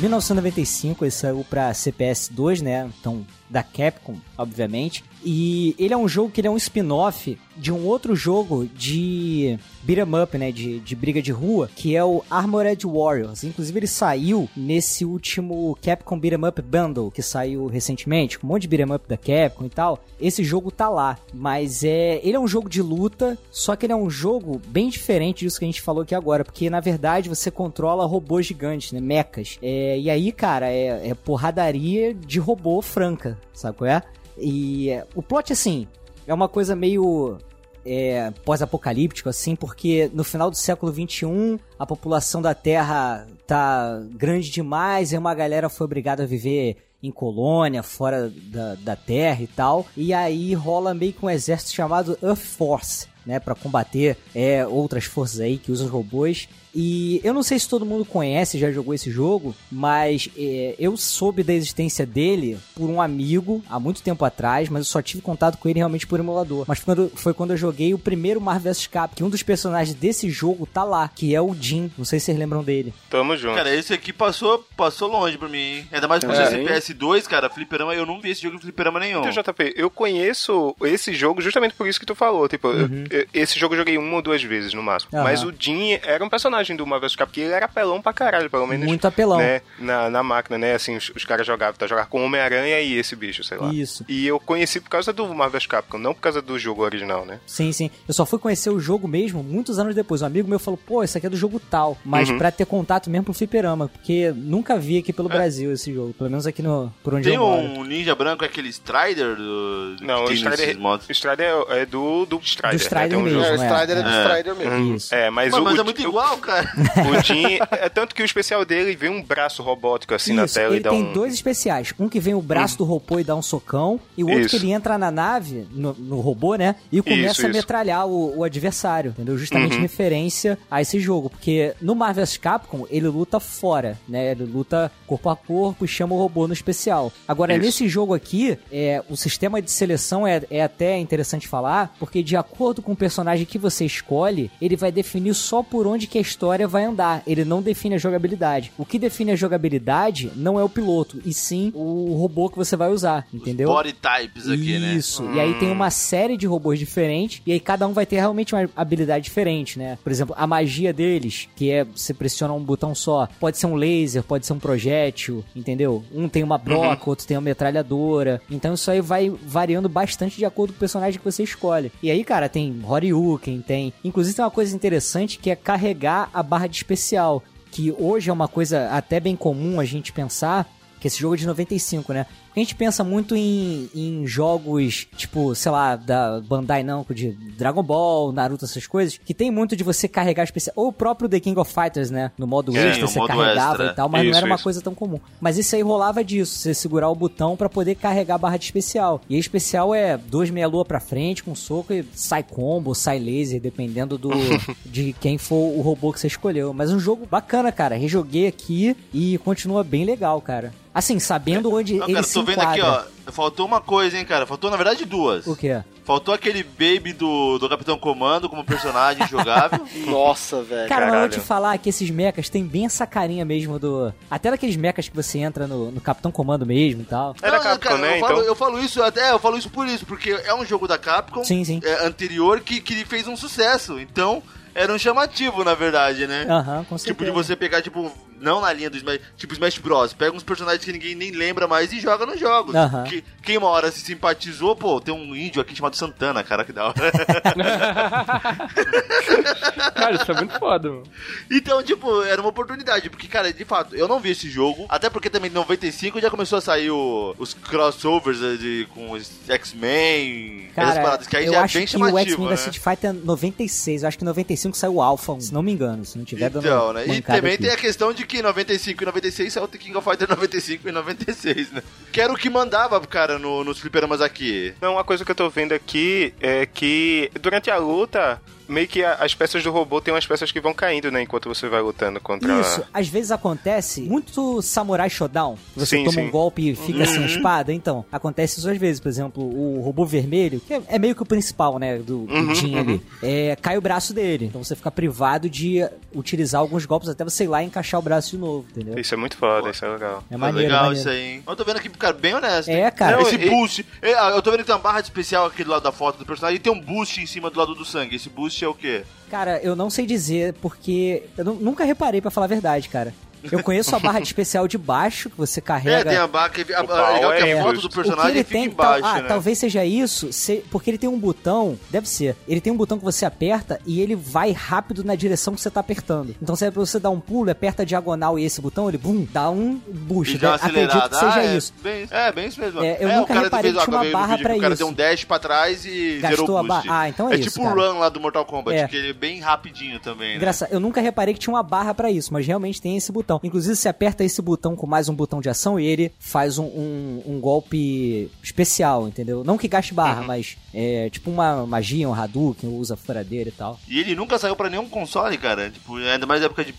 1995, ele saiu pra CPS 2, né? Então, da Capcom, obviamente. E ele é um jogo que é um spin-off de um outro jogo de beat 'em up, né, de, de briga de rua, que é o Armored Warriors. Inclusive ele saiu nesse último Capcom Beat 'em Up Bundle que saiu recentemente, com um monte de beat 'em up da Capcom e tal. Esse jogo tá lá, mas é, ele é um jogo de luta, só que ele é um jogo bem diferente disso que a gente falou aqui agora, porque na verdade você controla robôs gigantes, né, mechas. É, e aí, cara, é, é porradaria de robô franca, sabe qual é? E é, o plot, assim, é uma coisa meio é, pós-apocalíptico, assim, porque no final do século XXI a população da Terra tá grande demais e uma galera foi obrigada a viver em colônia, fora da, da Terra e tal. E aí rola meio que um exército chamado Earth Force, né, para combater é, outras forças aí que usam robôs. E eu não sei se todo mundo conhece, já jogou esse jogo, mas é, eu soube da existência dele por um amigo há muito tempo atrás, mas eu só tive contato com ele realmente por emulador. Mas foi quando, foi quando eu joguei o primeiro Marvel vs Cap, que um dos personagens desse jogo tá lá, que é o Jim. Não sei se vocês lembram dele. Tamo junto. Cara, esse aqui passou, passou longe pra mim, hein? Ainda mais por É, ser hein? PS2, cara, fliperama, eu não vi esse jogo em fliperama nenhum. Então, JP, eu conheço esse jogo justamente por isso que tu falou. Tipo, eu- eu- esse jogo eu joguei uma ou duas vezes no máximo. Aham. Mas o Jim era um personagem do Marvel vs. Capcom, porque ele era apelão pra caralho, pelo menos. Muito apelão. Né, na, na máquina, né? Assim, os, os caras jogavam, tá jogar com Homem-Aranha e esse bicho, sei lá. Isso. E eu conheci por causa do Marvel vs. Capcom, não por causa do jogo original, né? Sim, sim. Eu só fui conhecer o jogo mesmo muitos anos depois. Um amigo meu falou, pô, esse aqui é do jogo tal. Mas Uhum. pra ter contato mesmo pro fliperama, porque nunca vi aqui pelo Brasil esse jogo. Pelo menos aqui no, por onde Tem eu moro. um ninja branco, aquele Strider do. Não, o Strider, o Strider é, é do, do Strider. Do Strider né? Um mesmo. jogo- É, o é. Strider é do É. Strider mesmo. Isso. É, mas, Mas, o, mas é muito o- igual, cara. O Jim, é tanto que o especial dele vem um braço robótico assim na Isso, tela ele e dá tem um. dois especiais. Um que vem o braço do robô e dá um socão, e o outro Isso. que ele entra na nave, no, no robô, né? E começa Isso, a metralhar o, o adversário, entendeu? Justamente Uhum. referência a esse jogo. Porque no Marvel Capcom, ele luta fora, né? Ele luta corpo a corpo e chama o robô no especial. Agora, Isso. nesse jogo aqui, é, o sistema de seleção é, é até interessante falar, porque de acordo com o personagem que você escolhe, ele vai definir só por onde que a história vai andar. Ele não define a jogabilidade. O que define a jogabilidade não é o piloto, e sim o robô que você vai usar, entendeu? Body types aqui, né? Isso. E aí tem uma série de robôs diferentes, e aí cada um vai ter realmente uma habilidade diferente, né? Por exemplo, a magia deles, que é você pressiona um botão só, pode ser um laser, pode ser um projétil, entendeu? Um tem uma broca, outro tem uma metralhadora. Então isso aí vai variando bastante de acordo com o personagem que você escolhe. E aí, cara, tem Horyuken, tem. Inclusive tem uma coisa interessante que é carregar a barra de especial. Que hoje é uma coisa até bem comum a gente pensar, que esse jogo é de 95, né? A gente pensa muito em, em jogos, tipo, sei lá, da Bandai Namco, de Dragon Ball, Naruto, essas coisas, que tem muito de você carregar especial. Ou o próprio The King of Fighters, né? No modo Sim, extra, você modo carregava extra. e tal, mas não Isso, era uma isso. coisa tão comum. Mas isso aí rolava disso, você segurar o botão pra poder carregar a barra de especial. E a especial é dois meia lua pra frente, com soco e sai combo, sai laser, dependendo do de quem for o robô que você escolheu. Mas um jogo bacana, cara. Rejoguei aqui e continua bem legal, cara. Assim, sabendo onde Não, ele cara, se tô vendo aqui, ó. Faltou uma coisa, hein, cara. Faltou, na verdade, duas. O quê? Faltou aquele baby do, do Capitão Comando como personagem jogável. Nossa, velho. Cara, mas eu vou te falar que esses mechas têm bem essa carinha mesmo do. Até daqueles mechas que você entra no, no Capitão Comando mesmo e tal. Não, Capcom, cara, né? Eu falo, Então. eu falo isso até, eu falo isso por isso, porque é um jogo da Capcom Sim, sim. é, anterior que, que fez um sucesso. Então, era um chamativo, na verdade, né? Aham, com certeza. Tipo, de você pegar, tipo, não na linha do Smash, tipo Smash Bros. Pega uns personagens que ninguém nem lembra mais e joga nos jogos. Aham. Que, quem uma hora se simpatizou, pô, tem um índio aqui chamado Santana, cara, que da hora. Cara, isso é muito foda, mano. então, tipo, era uma oportunidade, porque, cara, de fato, eu não vi esse jogo, até porque também em 95 já começou a sair o- os crossovers eh, de, com os X-Men, essas Cara, paradas, que aí eu já é acho bem que o chamativo, X-Men né? da Street Fighter é 96. Eu acho que em 95 saiu o Alpha, se não me engano. Se não tiver dando Então, né? E também aqui. tem a questão de que em 95 e 96 saiu o The King of Fighter 95 e 96, né? Que era o que mandava, cara, no, nos fliperamas aqui. Não, uma coisa que eu tô vendo aqui é que durante a luta, meio que a- as peças do robô tem umas peças que vão caindo, né? Enquanto você vai lutando contra. Isso, às vezes acontece muito Samurai Showdown. Você Sim, toma sim. um golpe e fica sem a espada. Então, acontece isso às vezes. Por exemplo, o robô vermelho, que é, é meio que o principal, né? Do, do Jin ali. É, cai o braço dele. Então você fica privado de utilizar alguns golpes até você ir lá e encaixar o braço de novo, entendeu? Isso é muito foda, isso é legal. É Ah, maneiro, legal maneiro. isso aí, hein? Eu tô vendo aqui, cara, bem honesto. É, cara. Esse Não, e- boost. é, ah, Eu tô vendo que tem uma barra especial aqui do lado da foto do personagem e tem um boost em cima do lado do sangue. Esse boost é o quê? Cara, eu não sei dizer porque eu nu- nunca reparei pra falar a verdade, cara. Eu conheço a barra de especial de baixo que você carrega. É, tem a barra que a, a, O legal que a é foto do personagem ele fica tem, embaixo, tal- ah, né? talvez seja isso, se- porque ele tem um botão, deve ser. Ele tem um botão que você aperta e ele vai rápido na direção que você tá apertando. Então, se é pra você dar um pulo, aperta a diagonal e esse botão, ele bum, dá um boost. E dá Acredito que seja Ah, é, isso. Bem, é, bem isso mesmo. É, eu é, nunca o cara reparei fez que tinha uma barra vídeo, pra O cara isso. deu um dash pra trás e Gastou zerou o a boost. barra. Ah, então é é isso, tipo o run lá do Mortal Kombat, É. que ele é bem rapidinho também, né? Engraçado, eu nunca reparei que tinha uma barra pra isso, mas realmente tem esse botão. Inclusive, você aperta esse botão com mais um botão de ação e ele faz um, um- um golpe especial, entendeu? Não que gaste barra, Uhum. mas é tipo uma magia, um Hadouken, usa furadeira e tal. E ele nunca saiu pra nenhum console, cara. Tipo, ainda mais na época de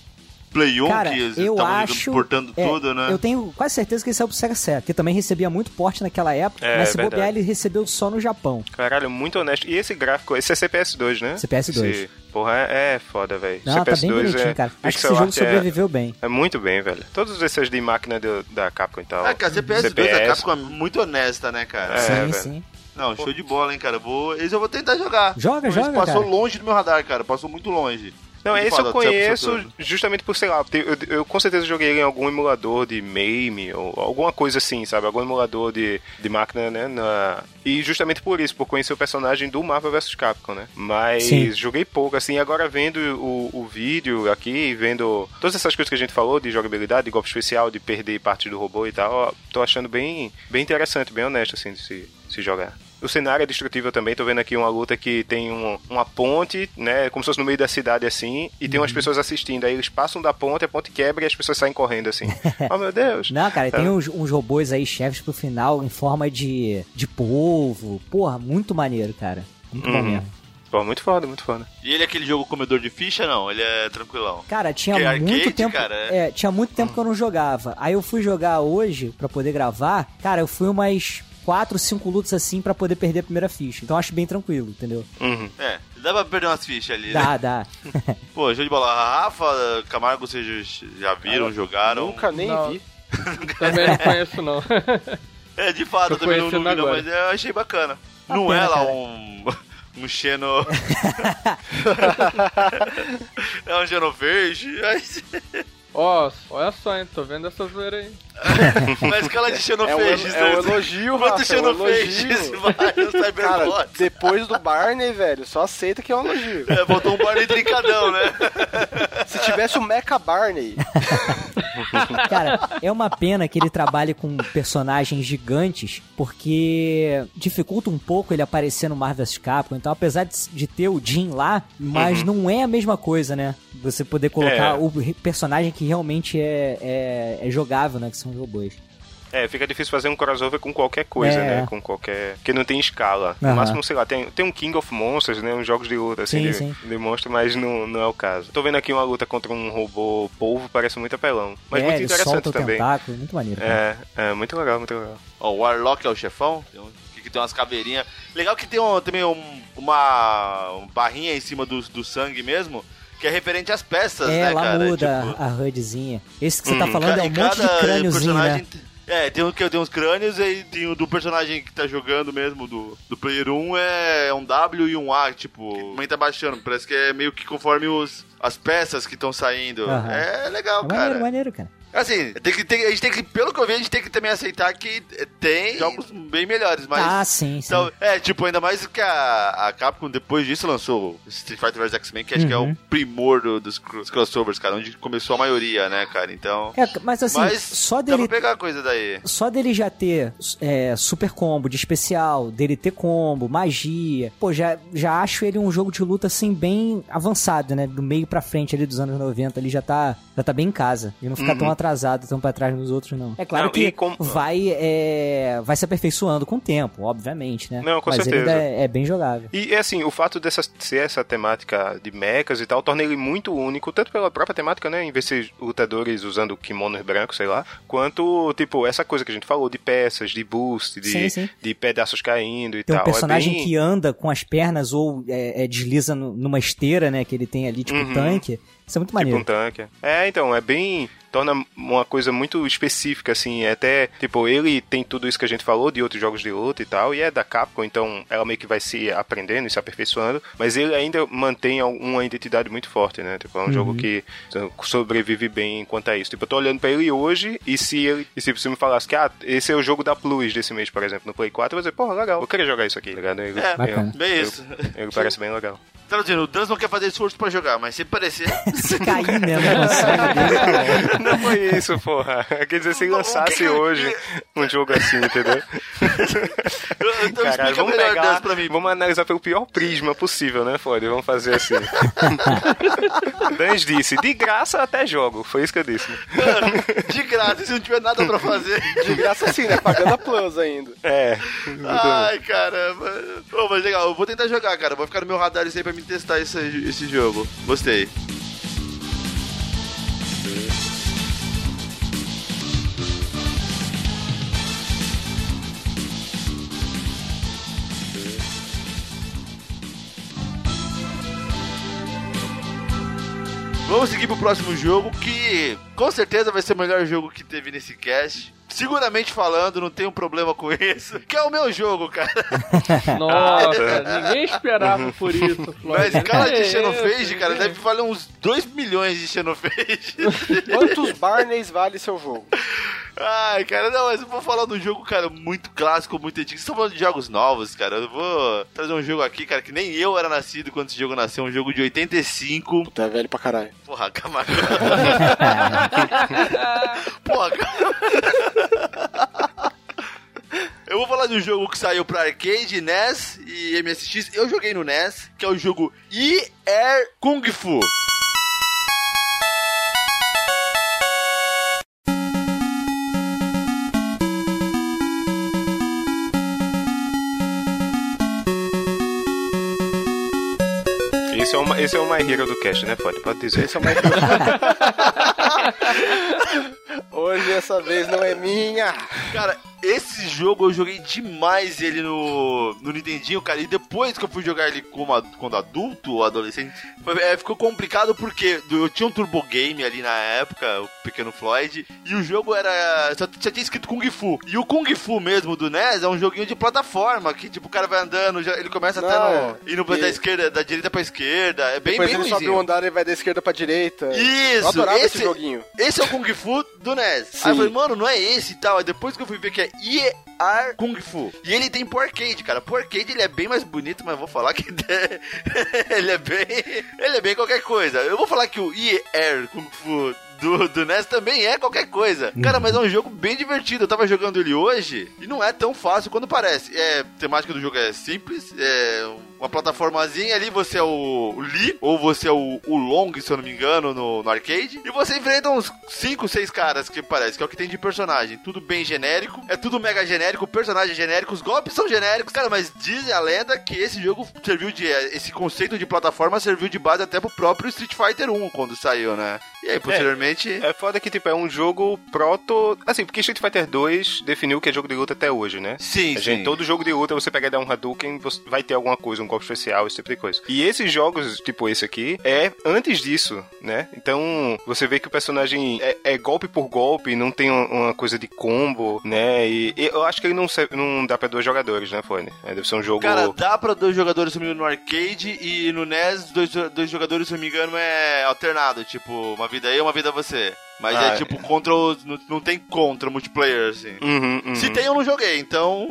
Play 1, Cara, que eles eu estavam acho. portando é, tudo, né? Eu tenho quase certeza que ele saiu pro Sega Saturn, que também recebia muito porte naquela época, É, mas se verdade. bobear, ele recebeu só no Japão. Caralho, muito honesto. E esse gráfico, esse é CPS 2, né? CPS 2. Esse, porra, é, é foda, velho. Não, tá CPS bem 2 bonitinho, é, cara. Acho que esse jogo sobreviveu bem. É, é muito bem, velho. Todos esses de máquina do- da Capcom e tal. É, cara, CPS 2 a Capcom é muito honesta, né, cara? É, sim, velho. sim. Não, show de bola, hein, cara. Vou... Esse eu vou tentar jogar. Joga, Esse joga, passou cara. longe do meu radar, cara. Passou muito longe. Não, esse eu você conheço justamente por, sei lá, eu, eu, eu com certeza joguei ele em algum emulador de MAME ou alguma coisa assim, sabe? Algum emulador de, de máquina, né? Na... E justamente por isso, por conhecer o personagem do Marvel vs Capcom, né? Mas Sim. joguei pouco, assim, agora vendo o, o vídeo aqui, vendo todas essas coisas que a gente falou de jogabilidade, de golpe especial, de perder parte do robô e tal, ó, tô achando bem, bem interessante, bem honesto, assim, de se, se jogar. O cenário é destrutível também, tô vendo aqui uma luta que tem um- uma ponte, né, como se fosse no meio da cidade assim, e tem umas Uhum. pessoas assistindo, aí eles passam da ponte, a ponte quebra e as pessoas saem correndo assim. oh meu Deus! Não, cara, Tá. tem uns, uns robôs aí, chefes pro final, em forma de, de polvo. Porra, muito maneiro, cara. Muito bom Uhum. mesmo. Pô, muito foda, muito foda. E ele é aquele jogo comedor de ficha, não? Ele é tranquilão. Cara, tinha Que é muito arcade, tempo. cara, é, tinha muito tempo que eu não jogava. Aí eu fui jogar hoje pra poder gravar. Cara, eu fui umas 4, 5 lutas assim pra poder perder a primeira ficha. Então eu acho bem tranquilo, entendeu? Uhum. É, dá pra perder umas fichas ali, né? Dá, dá. Pô, show de bola. Rafa, Camargo, vocês já viram, jogaram? Nunca nem Não. vi. Também não conheço, não. É, de fato, eu também não, vi, não, mas eu achei bacana. Uma não pena, é lá cara. um. Um xeno. é um xeno mas- Ó, olha só, hein, tô vendo essa zoeira aí. Na escala de É um, xenofages, é um né? elogio, Quanto Rafa, é um xenofages elogio. vai no Cara, Cyberbot? depois do Barney, velho, só aceita que é um elogio. É, botou um Barney trincadão, né? Se tivesse o Mecha Barney, Cara, é uma pena que ele trabalhe com personagens gigantes, porque dificulta um pouco ele aparecer no Marvel vs Capcom. Então, apesar de, de ter o Jin lá, mas não é a mesma coisa, né? Você poder colocar É. o personagem que realmente é, é, é jogável, né? Que são os robôs. É, fica difícil fazer um crossover com qualquer coisa, É. né? Com qualquer. Que não tem escala. No máximo, sei lá, tem, tem um King of Monsters, né? Uns jogos de luta, assim, Sim, de, sim. de monstro, mas não, não é o caso. Tô vendo aqui uma luta contra um robô polvo, parece muito apelão. Mas é, muito ele interessante solta o também. tentáculo, muito maneiro. É, é, muito legal, muito legal. Ó, o Warlock é o chefão. Que tem umas caveirinhas. Legal que tem um- também um- uma barrinha em cima do, do sangue mesmo, que é referente às peças, É, né, lá cara? muda Tipo, a HUDzinha. Esse que você tá Hum, falando é um monte de crâniozinho, né? É, tem, um, que tem uns crânios e tem o do personagem que tá jogando mesmo, do, do Player 1, é um W e um A, tipo, também tá baixando. Parece que é meio que conforme os, as peças que estão saindo. Aham. É legal, É cara. maneiro, maneiro, cara. Assim, tem que, tem- a gente tem que, pelo que eu vi, a gente tem que também aceitar que tem jogos bem melhores, mas. ah, sim, sim. Então, é, tipo, ainda mais que a, a Capcom depois disso lançou Street Fighter vs X-Men, que acho que é Uhum. o primor do- dos, dos crossovers, cara, onde começou a maioria, né, cara? Então. É, mas assim, mas só dele pra pegar coisa daí. Só dele já ter é, super combo de especial, dele ter combo, magia, pô, já, já acho ele um jogo de luta assim bem avançado, né? Do meio pra frente ali dos anos 90, ele já tá, já tá bem em casa. E não fica Uhum. tão atrasado, tão pra trás nos outros, não. É claro Não, que com- vai, é, vai se aperfeiçoando com o tempo, obviamente, né? Não, com Mas ele certeza. ainda é, é bem jogável. E é assim, o fato dessa ser essa temática de mechas e tal, torna ele muito único, tanto pela própria temática, né? Em vez de lutadores usando kimonos brancos, sei lá, quanto, tipo, essa coisa que a gente falou de peças, de boost, de, Sim, sim. de pedaços caindo e Tem um tal. personagem é bem... que anda com as pernas ou é, é, desliza no- numa esteira, né? Que ele tem ali, tipo, Uhum. tanque. Isso é muito Tipo maneiro. um tanque. É, então, é bem. Torna uma coisa muito específica, assim. É até, tipo, ele tem tudo isso que a gente falou de outros jogos de luta e tal, e é da Capcom, então ela meio que vai se aprendendo e se aperfeiçoando, mas ele ainda mantém uma identidade muito forte, né? Tipo, é um Uhum. jogo que sobrevive bem quanto a isso. Tipo, eu tô olhando pra ele hoje, e se ele. E se você me falasse que, ah, esse é o jogo da Plus desse mês, por exemplo, no Play 4, eu vou dizer, porra, legal, eu queria jogar isso aqui, tá ligado? Ele, É, bem isso. Ele parece bem legal. Traduzindo, o Dans não quer fazer esforço pra jogar, mas se parecer. Se cair mesmo tá bom. Não foi isso, porra. Quer dizer, se lançasse hoje um jogo assim, entendeu? então Caralho, explica vamos melhor pegar, pra mim. vamos analisar pelo pior prisma possível, né, Ford? Vamos fazer assim. Dans disse, de graça até jogo. Foi isso que eu disse. Mano, de graça, se não tiver nada pra fazer. De graça sim, né? Pagando a Plus ainda. É. Ai, caramba. Pô, mas legal, eu vou tentar jogar, cara. Vou ficar no meu radar isso aí pra testar esse, esse jogo. Gostei. Vamos seguir pro próximo jogo, que com certeza vai ser o melhor jogo que teve nesse cast. Seguramente falando, não tenho problema com isso. Que é o meu jogo, cara. Nossa, ninguém esperava por isso, Flávio. Mas cara de É, Xenophage, cara, deve valer uns 2 milhões de Xenophage. Quantos Barneys vale seu jogo? Ai, cara, não, mas eu vou falar de um jogo, cara, muito clássico, muito antigo. Vocês estão falando de jogos novos, cara. Eu vou trazer um jogo aqui, cara, que nem eu era nascido quando esse jogo nasceu. Um jogo de 85. Puta, é velho pra caralho. Porra, Camargo. Porra, cara. Eu vou falar de um jogo que saiu pra arcade, NES e MSX. Eu joguei no NES, que é o jogo E-Air Kung Fu. Esse é, uma, esse é o My Hero do cast, né, Ford? Pode dizer. Esse é o mais. Hoje essa vez não é minha. Cara, esse jogo eu joguei demais ele no, no Nintendinho, cara. E depois que eu fui jogar ele como, quando adulto ou adolescente, foi- é, ficou complicado porque eu tinha um Turbo Game ali na época, o Pequeno Floyd, e o jogo era. Só, só tinha escrito Kung Fu. E o Kung Fu mesmo do NES é um joguinho de plataforma, que tipo, o cara vai andando, já- ele começa Não, até no, indo da E- esquerda, da direita pra esquerda. É bem, Depois bem ele sobe ruinzinho. um andar e vai da esquerda pra direita. Isso, Eu adorava esse esse- joguinho. Esse é o Kung Fu do NES. Sim. Aí eu falei, mano, não é esse e tal. Aí depois que eu fui ver que é ER Kung Fu. E ele tem pro arcade, cara. Pro arcade ele é bem mais bonito, mas vou falar que ele é bem. Ele é bem qualquer coisa. Eu vou falar que o ER Kung Fu. Do, do NES também é qualquer coisa. Cara, mas é um jogo bem divertido. Eu tava jogando ele hoje e não é tão fácil quanto parece. É, a temática do jogo é simples. É uma plataformazinha ali. Você é o, Lee, ou você é o, o Long, se eu não me engano, no, no arcade. E você enfrenta uns 5, 6 caras que parece, que é o que tem de personagem. Tudo bem genérico. É tudo mega genérico, personagens genéricos, golpes são genéricos. Cara, mas diz a lenda que esse jogo serviu de. Esse conceito de plataforma serviu de base até pro próprio Street Fighter 1 quando saiu, né? E aí, posteriormente. É foda que, tipo, é um jogo proto... Assim, porque Street Fighter 2 definiu que é jogo de luta até hoje, né? Sim, A gente, todo jogo de luta, você pega e dá um Hadouken, vai ter alguma coisa, um golpe especial, esse tipo de coisa. E esses jogos, tipo esse aqui, é antes disso, né? Então, você vê que o personagem é, é golpe por golpe, não tem um- uma coisa de combo, né? E, e eu acho que ele não, serve- não dá pra dois jogadores, né, Fone? É, deve ser um jogo... Cara, dá pra dois jogadores, se no arcade e no NES, dois, dois jogadores, se eu não me engano, é alternado. Tipo, uma vida eu, uma vida você. Mas Ah, é tipo contra os. Não, não tem contra multiplayer, assim. Uhum, uhum. Se tem, eu não joguei, então.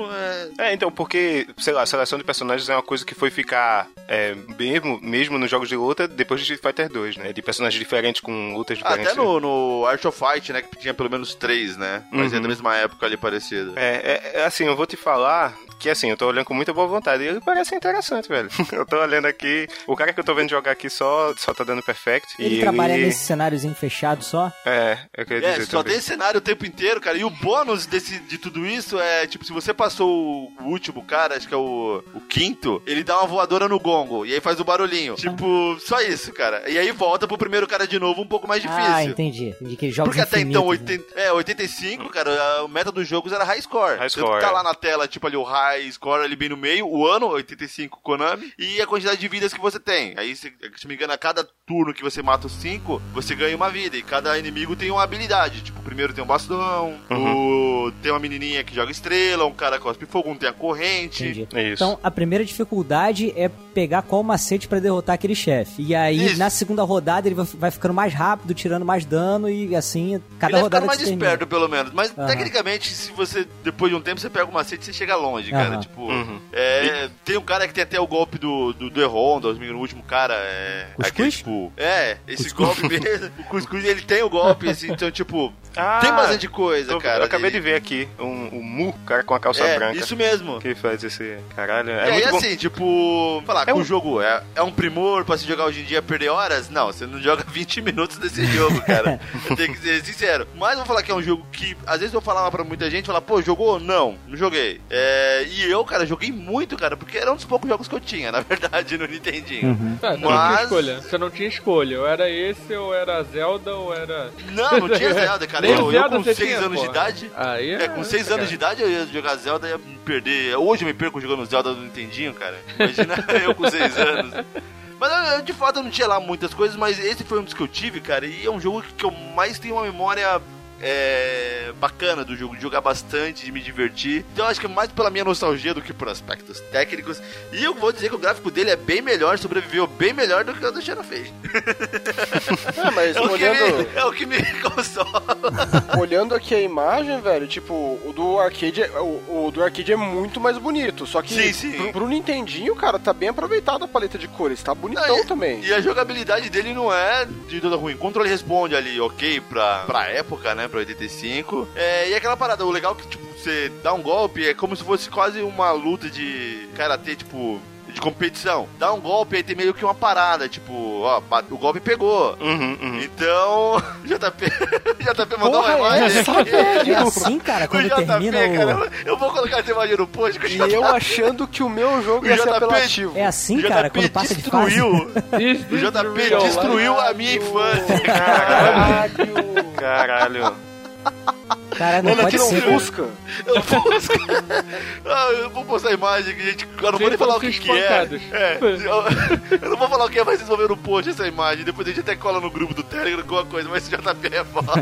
É... É, então, porque, sei lá, a seleção de personagens é uma coisa que foi ficar é, mesmo, mesmo nos jogos de luta depois de Street Fighter 2, né? De personagens diferentes com lutas diferentes. Até no, no Art of Fight, né? Que tinha pelo menos três, né? Mas é Uhum. da mesma época ali parecida. É, é, é assim, eu vou te falar que assim, eu tô olhando com muita boa vontade. E ele parece interessante, velho. Eu tô olhando aqui. O cara que eu tô vendo jogar aqui só, só tá dando perfect. Ele e trabalha ele... nesse cenáriozinho fechado só? É, eu queria É, dizer só também. tem cenário o tempo inteiro, cara. E o bônus desse, de tudo isso é, tipo, se você passou o último cara, acho que é o, o quinto, ele dá uma voadora no gongo. E aí faz o barulhinho. Tipo, só isso, cara. E aí volta pro primeiro cara de novo um pouco mais difícil. Ah, entendi. Entendi que Porque até então, infinitos, né? 80, é, 85, cara, o meta dos jogos era high score. High Tanto score, que tá é. lá na tela, tipo ali o high score ali bem no meio, o ano, 85 Konami, e a quantidade de vidas que você tem. Aí, se, se me engano, a cada turno que você mata os 5, você ganha uma vida. E cada inimigo tem uma habilidade. Tipo, o primeiro tem um bastão, Uhum. o... tem uma menininha que joga estrela, um cara cospe fogo, um tem a corrente. É isso. Então, a primeira dificuldade é pegar qual macete pra derrotar aquele chefe. E aí, Isso. na segunda rodada, ele vai- vai ficando mais rápido, tirando mais dano e assim, cada Ele vai rodada ficando mais que se termina. esperto, pelo menos. Mas, Aham. tecnicamente, se você, depois de um tempo, você pega o macete, você chega longe, cara. Aham. Tipo, Uhum. é, tem um cara que tem até o golpe do, do, do Erronda, o último cara. É, Cuscuz? aquele, tipo, é, esse Cuscuz. golpe mesmo. O Cuscuz, ele tem o golpe, assim, então, tipo, Ah, tem bastante coisa, eu, cara. eu acabei Ele- de ver aqui um, um Mu, cara com a calça É, branca. isso mesmo. Que faz esse caralho. e É aí, muito bom. assim, tipo, falar É que um- o jogo é, é um primor pra se jogar hoje em dia perder horas? Não, você não joga 20 minutos desse jogo, cara. tenho que ser sincero. Mas eu vou falar que é um jogo que, às vezes eu falava pra muita gente, falar, pô, jogou? Não, não joguei. É, e eu, cara, joguei muito, cara, porque era um dos poucos jogos que eu tinha, na verdade, no Nintendinho. Uhum. Ah, você não Mas- tinha escolha. Você não tinha escolha. Ou era esse, ou era Zelda, ou era. Não, não tinha Zelda, cara. Nem Eu, com você 6 tinha, anos de porra. idade. Aí É, com 6 anos de idade eu ia jogar Zelda e ia me perder. Hoje eu me perco jogando Zelda do Nintendinho, cara. Imagina eu com 6 anos. Mas de fato eu não tinha lá muitas coisas, mas esse foi um dos que eu tive, cara. E é um jogo que eu mais tenho uma memória é, bacana do jogo, de jogar bastante, de me divertir. Então eu acho que é mais pela minha nostalgia do que por aspectos técnicos. E eu vou dizer que o gráfico dele é bem melhor, sobreviveu bem melhor do que o do Fade. É, mas É olhando, me, é o que me consola. olhando aqui a imagem, velho, tipo, o do arcade, é- o, o do arcade é muito mais bonito. Só que Sim, sim. Pro, pro Nintendinho, cara, tá bem aproveitado a paleta de cores, tá bonitão Não, e- também. E a jogabilidade dele não é de toda ruim. O controle responde ali, ok, pra, pra época, né? Pra 85. É, e aquela parada, o legal é que, tipo, você dá um golpe, é como se fosse quase uma luta de karatê, tipo. De competição. Dá um golpe, aí tem meio que uma parada, tipo, ó, o golpe pegou. Uhum, uhum. Então, JP, JP mandou Porra, uma imagem. essa, aqui. É assim, cara, O quando JP, termina cara, o... eu- vou colocar essa imagem no post que E eu achando que o meu jogo O ia ser apelativo. É assim, o cara, JP quando passa de fase. destruiu. O JP destruiu a minha infância. Caralho. Caralho. Cara, não Mano, pode aqui não ser. busca. Eu vou, ah, eu vou postar a imagem que a gente. Eu não vou nem falar o que, que é. é eu, não vou falar o que é, mas vocês vão ver no post essa imagem. Depois a gente até cola no grupo do Telegram alguma coisa, mas esse JP é foda.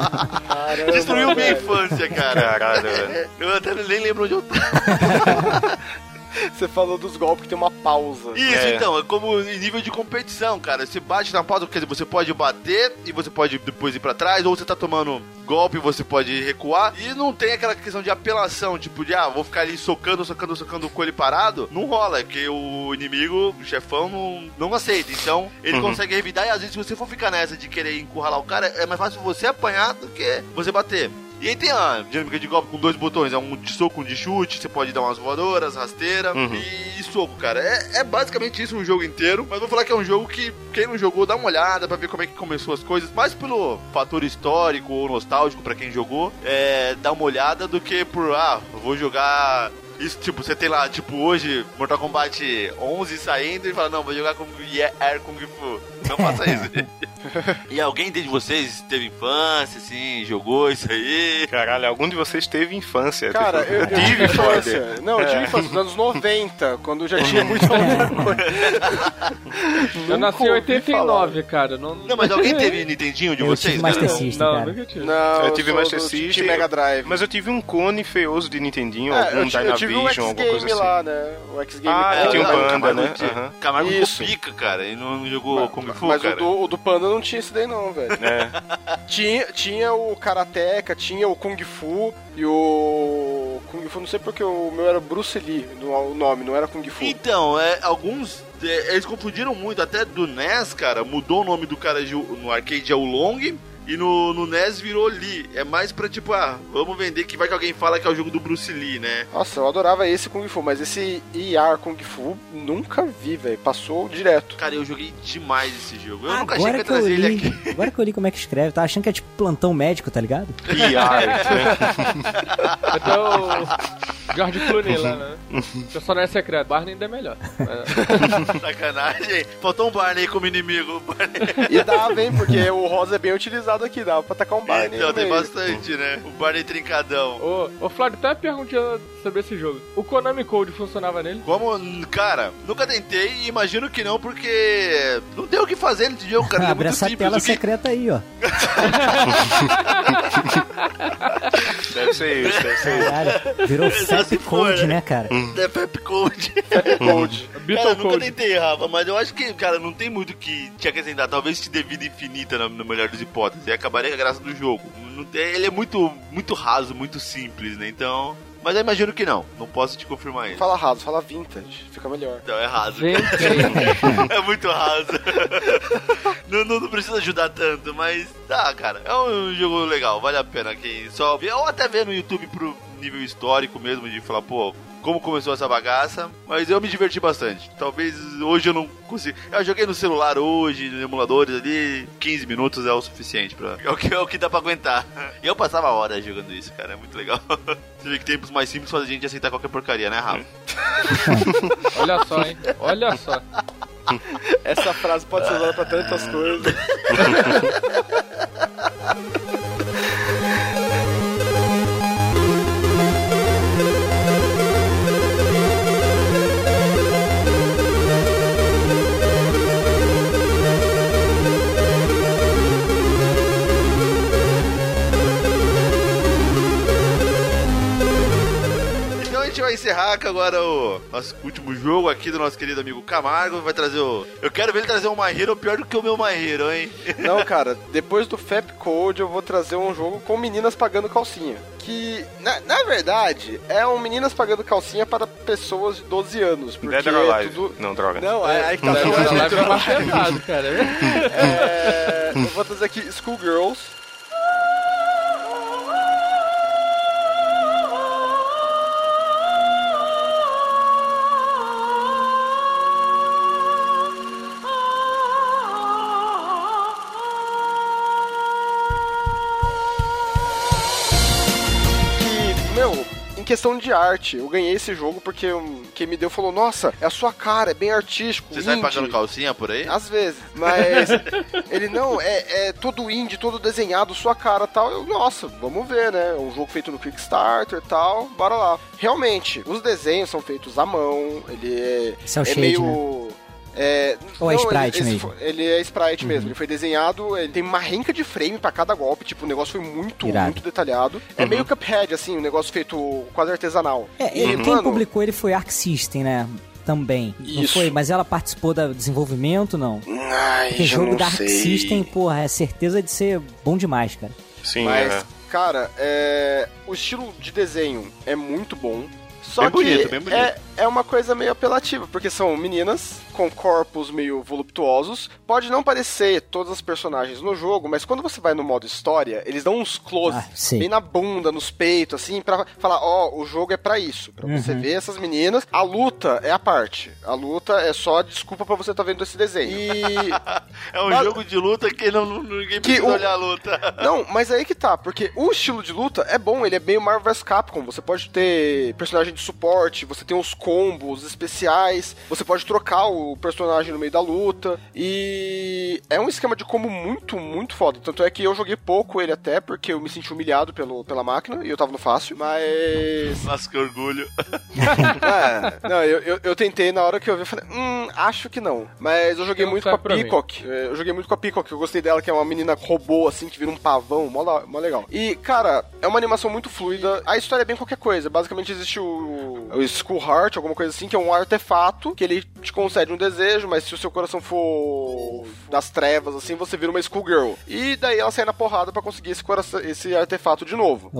Caramba, Destruiu minha infância, cara. Caralho, velho. Eu até nem lembro onde eu tava. Você falou dos golpes que tem uma pausa. Isso, É. então, é como em nível de competição, cara. Você bate na pausa, quer dizer, você pode bater e você pode depois ir pra trás, ou você tá tomando golpe, você pode recuar. E não tem aquela questão de apelação, tipo de, ah, vou ficar ali socando, socando, socando com ele parado. Não rola, é porque o inimigo, o chefão, não, não aceita. Então, ele Uhum. consegue revidar e às vezes, se você for ficar nessa de querer encurralar o cara, é mais fácil você apanhar do que você bater. E aí tem a dinâmica de golpe com dois botões, é um de soco, um de chute, você pode dar umas voadoras, rasteira Uhum. e, soco, cara. É, é basicamente isso o jogo inteiro, mas vou falar que é um jogo que quem não jogou, dá uma olhada pra ver como é que começou as coisas, mais pelo fator histórico ou nostálgico pra quem jogou, é, dá uma olhada do que por, ah, vou jogar... Isso, tipo, você tem lá, tipo, hoje, Mortal Kombat 11 saindo e fala, não, vou jogar com Air Kung Fu. Não faça isso. e alguém de vocês teve infância, assim, jogou isso aí? Caralho, algum de vocês teve infância? Cara, eu, eu tive infância. Não, eu tive infância nos anos 90, quando já tinha muita outra coisa. Eu nasci em Nunca ouvi 89, cara. Não, Não, mas alguém teve Nintendinho de Eu vocês? tive? Master System, Não, cara. nunca tive. Não, Eu tive Master System. Mega Drive. Mas eu tive um clone feioso de Nintendinho, É, algum tive um Dynavision, alguma coisa assim. lá, né? O X-Game. Ah, Panda. tinha um Panda, Camargo né? Camargo Isso. pica, cara, e não jogou Kung Fu, Mas o do, o do Panda não tinha esse daí não, velho. É. Tinha, tinha o Karateka, tinha o Kung Fu e o... Kung Fu, não sei porque o meu era Bruce Lee, no- o nome, não era Kung Fu. Então, é, alguns. é, eles confundiram muito, até do NES, cara, mudou o nome do cara de- no arcade é o Long. E no, no NES virou Lee. É mais pra tipo, ah, vamos vender que vai que alguém fala que é o jogo do Bruce Lee, né? Nossa, eu adorava esse Kung Fu, mas esse IR Kung Fu nunca vi, velho. Passou direto. Cara, eu joguei demais esse jogo. Eu nunca achei que Agora ia que eu trazer ele li, aqui. agora que eu li como é que escreve, tava achando que é tipo plantão médico, tá ligado? Até o George Clooney lá, né? O personagem secreto. Barney ainda é melhor. É. Sacanagem. Faltou um Barney como inimigo. Barney. E dava, hein? Porque o rosa é bem utilizado aqui, dava pra tacar um Barney. Então, tem bastante, né? O Barney trincadão. Ô, ô Flávio, até uma perguntinha sobre esse jogo. O Konami Code funcionava nele? Como, cara, nunca tentei e imagino que não, porque não tem o que fazer nesse jogo, cara. É Abre muito essa simples. tela que- secreta aí, ó. Deve ser isso, deve ser isso. Caralho, virou Só se for, Code, né? né, cara? É Pep Code. Code. Cara, eu nunca tentei, Rafa, mas eu acho que, cara, não tem muito que te acrescentar. Talvez te dê vida infinita, na, na melhor das hipóteses. E acabaria com a graça do jogo. Não tem- ele é muito, muito raso, muito simples, né? Então. Mas eu imagino que não. Não posso te confirmar isso. Fala raso, fala vintage. Fica melhor. Então é raso. É muito raso. não, não, não precisa ajudar tanto, mas tá, cara. É um jogo legal, vale a pena quem só vê, ou até ver no YouTube pro nível histórico mesmo, de falar, pô, como começou essa bagaça. Mas eu me diverti bastante. Talvez hoje eu não consiga. Eu joguei no celular hoje, no emuladores ali, 15 minutos é o suficiente pra. É o que, é o que dá pra aguentar. E eu passava horas jogando isso, cara, é muito legal. Você vê que tempos mais simples fazem a gente aceitar qualquer porcaria, né, Rafa? Olha só, hein? Olha só. Essa frase pode ser usada pra tantas coisas. gente vai encerrar agora o nosso último jogo aqui do nosso querido amigo Camargo. Vai trazer o. Eu quero ver ele trazer um My Hero pior do que o meu My Hero, hein? Não, cara, depois do Fap Code eu vou trazer um jogo com meninas pagando calcinha. Que, na, na verdade, é um meninas pagando calcinha para pessoas de 12 anos. Porque Dead or Alive. tudo... Não, droga. Não, é, aí que tá. Não é ser Dead or Alive. pesado, cara. É, eu vou trazer aqui Schoolgirls. Questão de arte, eu ganhei esse jogo porque um, quem me deu falou, nossa, é a sua cara, é bem artístico. Você sai indie." pagando calcinha por aí? Às vezes, mas ele não, é, é todo indie, todo desenhado, sua cara tal. Eu, nossa, vamos ver, né? É um jogo feito no Kickstarter e tal, bora lá. Realmente, os desenhos são feitos à mão, ele é, é é shade, meio. É, Ou é sprite ele, mesmo? Uhum. Ele é sprite mesmo. Ele foi desenhado, ele tem uma renca de frame pra cada golpe. Tipo, o negócio foi muito, Irado. muito detalhado. É meio Cuphead, assim, um negócio feito quase artesanal. É, E, ele- quem mano, publicou ele foi Arc System, né? Também. Não Isso. foi? Mas ela participou do desenvolvimento, não? Ai, Porque jogo não da Arc sei. System, porra, é certeza de ser bom demais, cara. Sim, Mas, é. cara, é... o estilo de desenho é muito bom. Só Bem que bonito, bem bonito. É, é uma coisa meio apelativa, porque são meninas com corpos meio voluptuosos. Pode não parecer todas as personagens no jogo, mas quando você vai no modo história, eles dão uns close Ah, bem na bunda, nos peitos, assim, pra falar, ó, o jogo é pra isso, pra Uhum. você ver essas meninas. A luta é a parte. A luta é só desculpa pra você estar vendo esse desenho. E É um Mas- jogo de luta que não, não- ninguém Que precisa o- olhar a luta. Não, mas aí que tá, porque o estilo de luta é bom, ele é meio Marvel vs Capcom. Você pode ter personagem de suporte, você tem os combos especiais, você pode trocar o personagem no meio da luta. E é um esquema de combo muito, muito foda. Tanto é que eu joguei pouco ele até, porque eu me senti humilhado pelo, pela máquina e eu tava no fácil. Mas. Nossa, que orgulho. É, não, eu, eu, eu tentei na hora que eu vi, eu falei, hum, acho que não. Mas eu joguei Não muito com a. Peacock. É, Eu joguei muito com a Peacock, eu gostei dela, que é uma menina robô, assim, que vira um pavão, mó, mó legal. E, cara, é uma animação muito fluida. A história é bem qualquer coisa. Basicamente existe o, o School Heart, alguma coisa assim, que é um artefato que ele te concede um desejo, mas se o seu coração for das trevas, assim, você vira uma Skullgirl. E daí ela sai na porrada pra conseguir esse, coração, esse artefato de novo.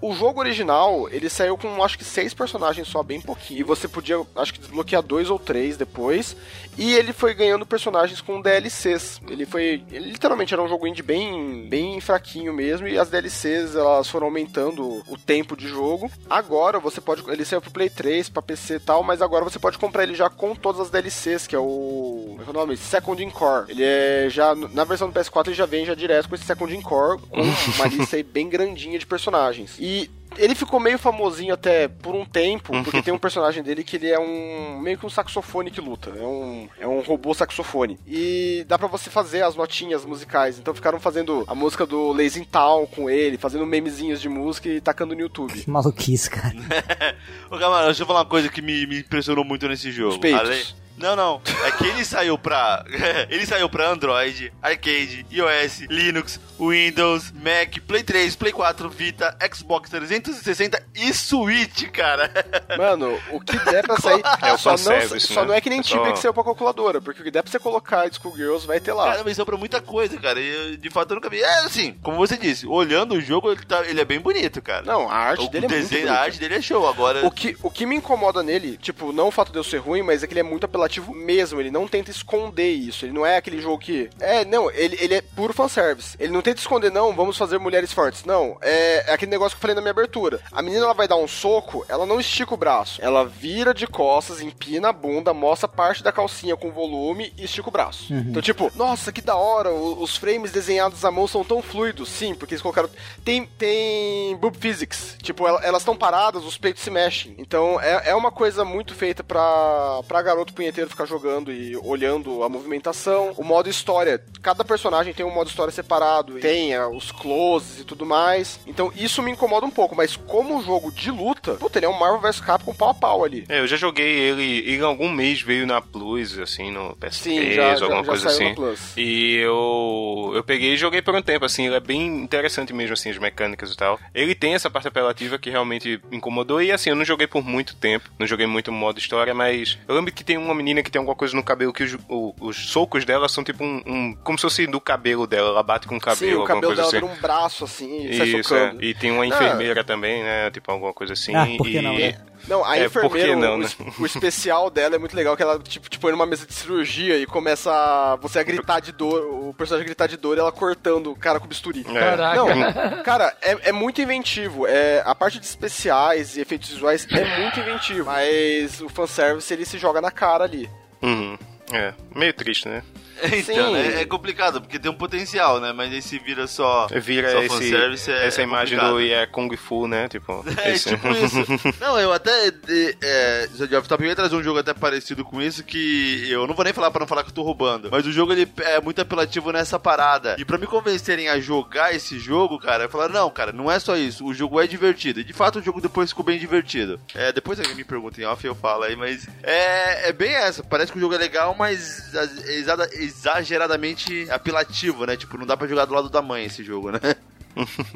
O, o jogo original, ele saiu com acho que seis personagens só, bem pouquinho. E você podia, acho que, desbloquear dois ou três depois. E ele foi ganhando personagens com DLCs. Ele foi. Ele literalmente era um jogo indie bem, bem fraquinho mesmo. E as DLCs elas foram aumentando o tempo de jogo. Agora você pode. Ele saiu pro Play 3, pra PC e tal, mas agora você pode comprar ele já com todas as DLCs, que é o. Como é que é o nome? Second in Core. Ele é já. Na versão do PS4 ele já vem já direto com esse Second in Core, com uma lista aí bem grandinha de personagens. E ele ficou meio famosinho até por um tempo, porque tem um personagem dele que ele é um meio que um saxofone que luta. É um, é um robô saxofone. E dá pra você fazer as notinhas musicais. Então ficaram fazendo a música do Lazy Town com ele, fazendo memezinhos de música e tacando no YouTube. Que maluquice, cara. Ô, Camarão, deixa eu falar uma coisa que me, me impressionou muito nesse jogo. Os peitos. Ale- Não, não. É que ele saiu pra. ele saiu pra Android, Arcade, iOS, Linux, Windows, Mac, Play 3, Play 4, Vita, Xbox 360 e Switch, cara. Mano, o que der pra sair. É só, não, fanservice, só né? não é que nem É Tibia só- que saiu pra calculadora, porque o que der pra você colocar Schoolgirls vai ter lá. Cara, mas saiu pra muita coisa, cara. E de fato eu nunca vi. É assim, como você disse, olhando o jogo, ele, tá, ele é bem bonito, cara. Não, a arte o dele é muito desenho, bonita. a arte dele é show. Agora. O que, o que me incomoda nele, tipo, não o fato de eu ser ruim, mas é que ele é muito apelativo mesmo. Ele não tenta esconder isso. Ele não é aquele jogo que. É, não, ele, ele é puro fanservice. Ele não tenta esconder, não, vamos fazer mulheres fortes. Não, é, é aquele negócio que eu falei na minha abertura. A menina ela vai dar um soco, ela não estica o braço. Ela vira de costas, empina a bunda, mostra parte da calcinha com volume e estica o braço. Então, tipo, nossa, que da hora, os frames desenhados à mão são tão fluidos. Sim, porque eles colocaram. Tem, tem boob physics. Tipo, ela- elas estão paradas, os peitos se mexem. Então, é, é uma coisa muito feita pra, pra garoto punheteiro ficar jogando e olhando a movimentação. O modo história. Cada personagem tem um modo história separado. Tem ah, os closes e tudo mais. Então, isso me incomoda um pouco. Mas como jogo de luta, puta, ele é um Marvel vs Capcom pau a pau ali. É, eu já joguei ele, ele em algum mês veio na Plus, assim, no PS3, Sim, já, já, alguma já coisa saiu assim. E eu, eu peguei e joguei por um tempo, assim, ele é bem interessante mesmo, assim, as mecânicas e tal. Ele tem essa parte apelativa que realmente me incomodou, e assim, eu não joguei por muito tempo, não joguei muito modo história, mas eu lembro que tem uma menina que tem alguma coisa no cabelo que os, o- os socos dela são tipo um, um- como se fosse do cabelo dela, ela bate com o cabelo, Sim, o cabelo coisa dela assim. vira um braço assim e Isso, é. e tem uma enfermeira também, né, tipo alguma coisa assim. Ah, por que e... não, né? Não, a É, enfermeira, não, o, né? o especial dela é muito legal, que ela, tipo, te põe numa mesa de cirurgia e começa a, você a gritar de dor, o personagem a gritar de dor e ela cortando o cara com bisturi. É. Caraca. Não, cara, é, é muito inventivo. É, a parte de especiais e efeitos visuais é muito inventivo. Mas o fanservice, ele se joga na cara ali. Uhum. É, meio triste, né? Então, né, é complicado, porque tem um potencial, né? Mas aí se vira só. Vira só esse, fanservice, é- essa imagem complicado. do yeah, Kung Fu, né? Tipo, É, esse- tipo isso. Não, eu até. de- É, Zodiac, tá ia trazer um jogo até parecido com isso que eu não vou nem falar pra não falar que eu tô roubando. Mas o jogo ele é muito apelativo nessa parada. E pra me convencerem a jogar esse jogo, cara, eu falar, não, cara, não é só isso. O jogo é divertido. E de fato o jogo depois ficou bem divertido. É, depois alguém me pergunta em off eu falo aí, mas é, é bem essa. Parece que o jogo é legal, mas é exa- exageradamente apelativo, né? Tipo, não dá pra jogar do lado da mãe esse jogo, né?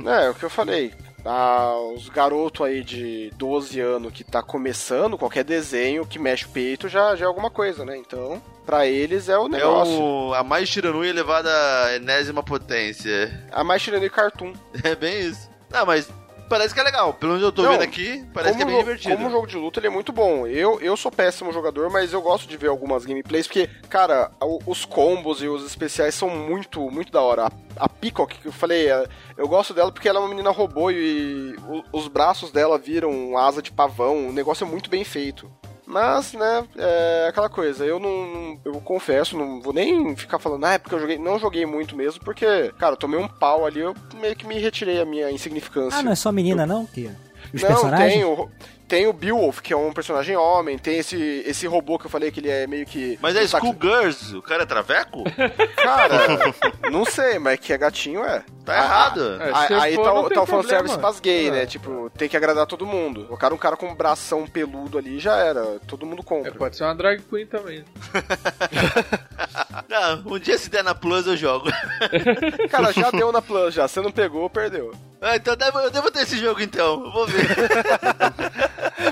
É, é o que eu falei. Ah, os garotos aí de 12 anos que tá começando, qualquer desenho que mexe o peito já, já é alguma coisa, né? Então, pra eles é o É negócio. o, a mais tiranui elevada à enésima potência. A mais tirando de cartoon. É bem isso. Não, mas parece que é legal. Pelo menos eu tô Não, vendo aqui, parece que é bem divertido. Como jogo de luta, ele é muito bom. Eu, eu sou péssimo jogador, mas eu gosto de ver algumas gameplays, porque, cara, os combos e os especiais são muito, muito da hora. A, a Peacock, que eu falei, é, eu gosto dela porque ela é uma menina robô e os braços dela viram asa de pavão. O negócio é muito bem feito. Mas, né, é aquela coisa, eu não, Eu confesso, não vou nem ficar falando, ah, é porque eu joguei. Não joguei muito mesmo, porque, cara, eu tomei um pau ali, eu meio que me retirei a minha insignificância. Ah, não é só menina, não? Que... Os Não, personagens? tem o, tem o Beowulf, que é um personagem homem, tem esse, esse robô que eu falei que ele é meio que... Mas é Schoolgirls, o cara é traveco? Cara, não sei, mas que é gatinho é. Tá errado. É, Aí, aí for, tá, o- tá o fanservice pras gays, É. né? Tipo, tem que agradar todo mundo. Colocaram um cara com um bração peludo ali já era. Todo mundo É, compra. pode ser uma drag queen também. Não, um dia se der na Plus eu jogo. Cara, já deu na Plus já. Você não pegou, perdeu. Ah, então devo- eu devo ter esse jogo então, eu vou ver.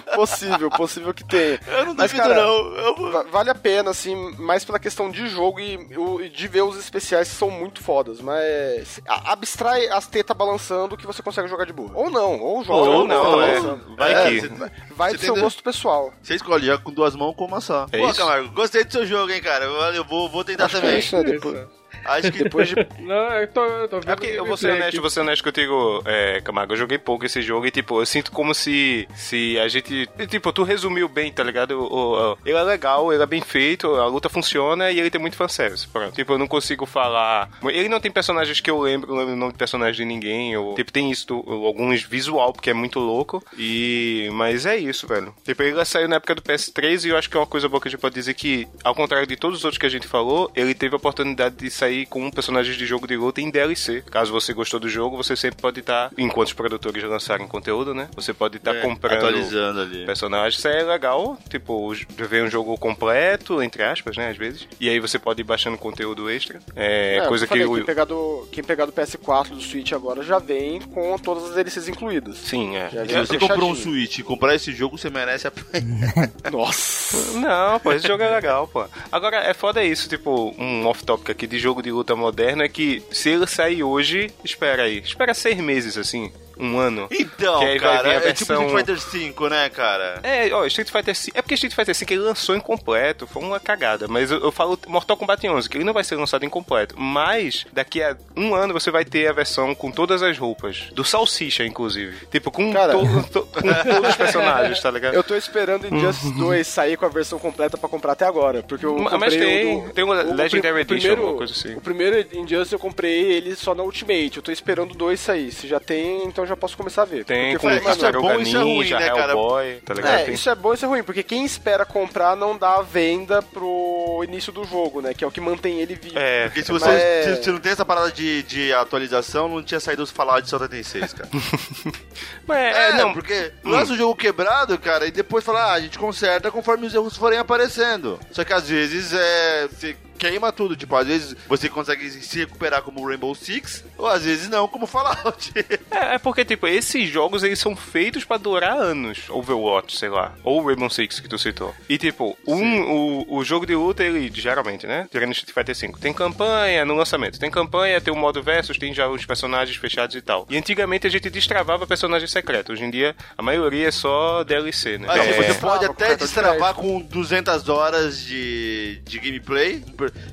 Possível, possível que tenha. Eu não Mas, duvido, cara, não. Eu Vale a pena, assim, mais pela questão de jogo e e de ver os especiais que são muito fodas. Mas abstrai as tetas balançando que você consegue jogar de boa. Ou não, ou joga. Ou não, tá é. Vai É, que. Vai do seu tem- gosto pessoal. Você escolhe já com duas mãos com uma só. É Pô, isso? Camargo, gostei do seu jogo, hein, cara. Eu, vou, vou tentar Acho que é também. isso, né? Depois, Acho que depois de Não, eu tô, eu tô vendo. É porque eu vou ser honesto, aqui. vou ser honesto contigo, é, Camargo. Eu joguei pouco esse jogo e, tipo, eu sinto como se, se a gente. Tipo, tu resumiu bem, tá ligado? O, ele é legal, ele é bem feito, a luta funciona e ele tem muito fanservice. Pronto. Tipo, eu não consigo falar. Ele não tem personagens que eu lembro, eu lembro o nome de personagem de ninguém. Ou, tipo, tem isso, alguns visual, porque é muito louco. E. Mas é isso, velho. Tipo, ele saiu na época do PS3 e eu acho que é uma coisa boa que a gente pode dizer que, ao contrário de todos os outros que a gente falou, ele teve a oportunidade de sair com personagens de jogo de luta em DLC. Caso você gostou do jogo, você sempre pode estar, enquanto os produtores lançarem conteúdo, né? Você pode estar É, comprando atualizando ali. personagens. Isso aí é legal, tipo, ver um jogo completo, entre aspas, né, às vezes. E aí você pode ir baixando conteúdo extra. É, É, coisa falei, que... Quem pegar, do, quem pegar do PS4 do Switch agora já vem com todas as DLCs incluídas. Sim, é. Já Se você comprou um. Switch e comprar esse jogo, você merece a. Nossa! Não, pô, esse jogo é legal, pô. Agora, é foda isso, tipo, um off-topic aqui de jogo de luta moderno é que se ele sair hoje, espera aí. Espera seis meses, assim, um ano. Então, Que aí vai cara, vir a é tipo versão- Street Fighter V, né, cara? É, ó, Street Fighter V. É porque Street Fighter V ele lançou incompleto, foi uma cagada. Mas eu, eu falo Mortal Kombat 11, que ele não vai ser lançado incompleto. Mas daqui a um ano você vai ter a versão com todas as roupas. Do Salsicha, inclusive. Tipo, com, Cara. to- to- com todos os personagens, tá ligado? Eu tô esperando Injustice 2 sair com a versão completa pra comprar até agora. Porque eu Mas comprei tem- o do, tem o Legendary pri- Edition, primeiro, alguma coisa assim. O primeiro Injustice eu comprei ele só na Ultimate. Eu tô esperando o 2 sair. Se já tem, então já posso começar a ver. Tem Porque com isso é bom, isso é ruim, Ninja, né, cara? Hellboy, tá ligado? É, Tem- isso é bom e isso é ruim, porque quem espera comprar não dá a venda pro início do jogo, né? Que é o que mantém ele vivo. É, Porque se você, Mas- se, se não tem essa parada de, de atualização, não tinha saído os Fallout de 76, cara. mas é, É, não, porque lança o jogo quebrado, cara, e depois fala, ah, a gente conserta conforme os erros forem aparecendo. Só que às vezes é. Você queima tudo, tipo, às vezes você consegue se recuperar como Rainbow Six, ou às vezes não, como Fallout. É, é porque, tipo, esses jogos, eles são feitos pra durar anos. Overwatch, sei lá. Ou Rainbow Six, que tu citou. E, tipo, um, o, o jogo de luta, ele, geralmente, né? Tirando Street Fighter V, tem campanha no lançamento. Tem campanha, tem o modo versus, tem já os personagens fechados e tal. E antigamente a gente destravava personagem secreto. Hoje em dia, a maioria é só DLC, né? Assim, É. você pode Ah, até destravar crédito. com 200 horas de, de gameplay.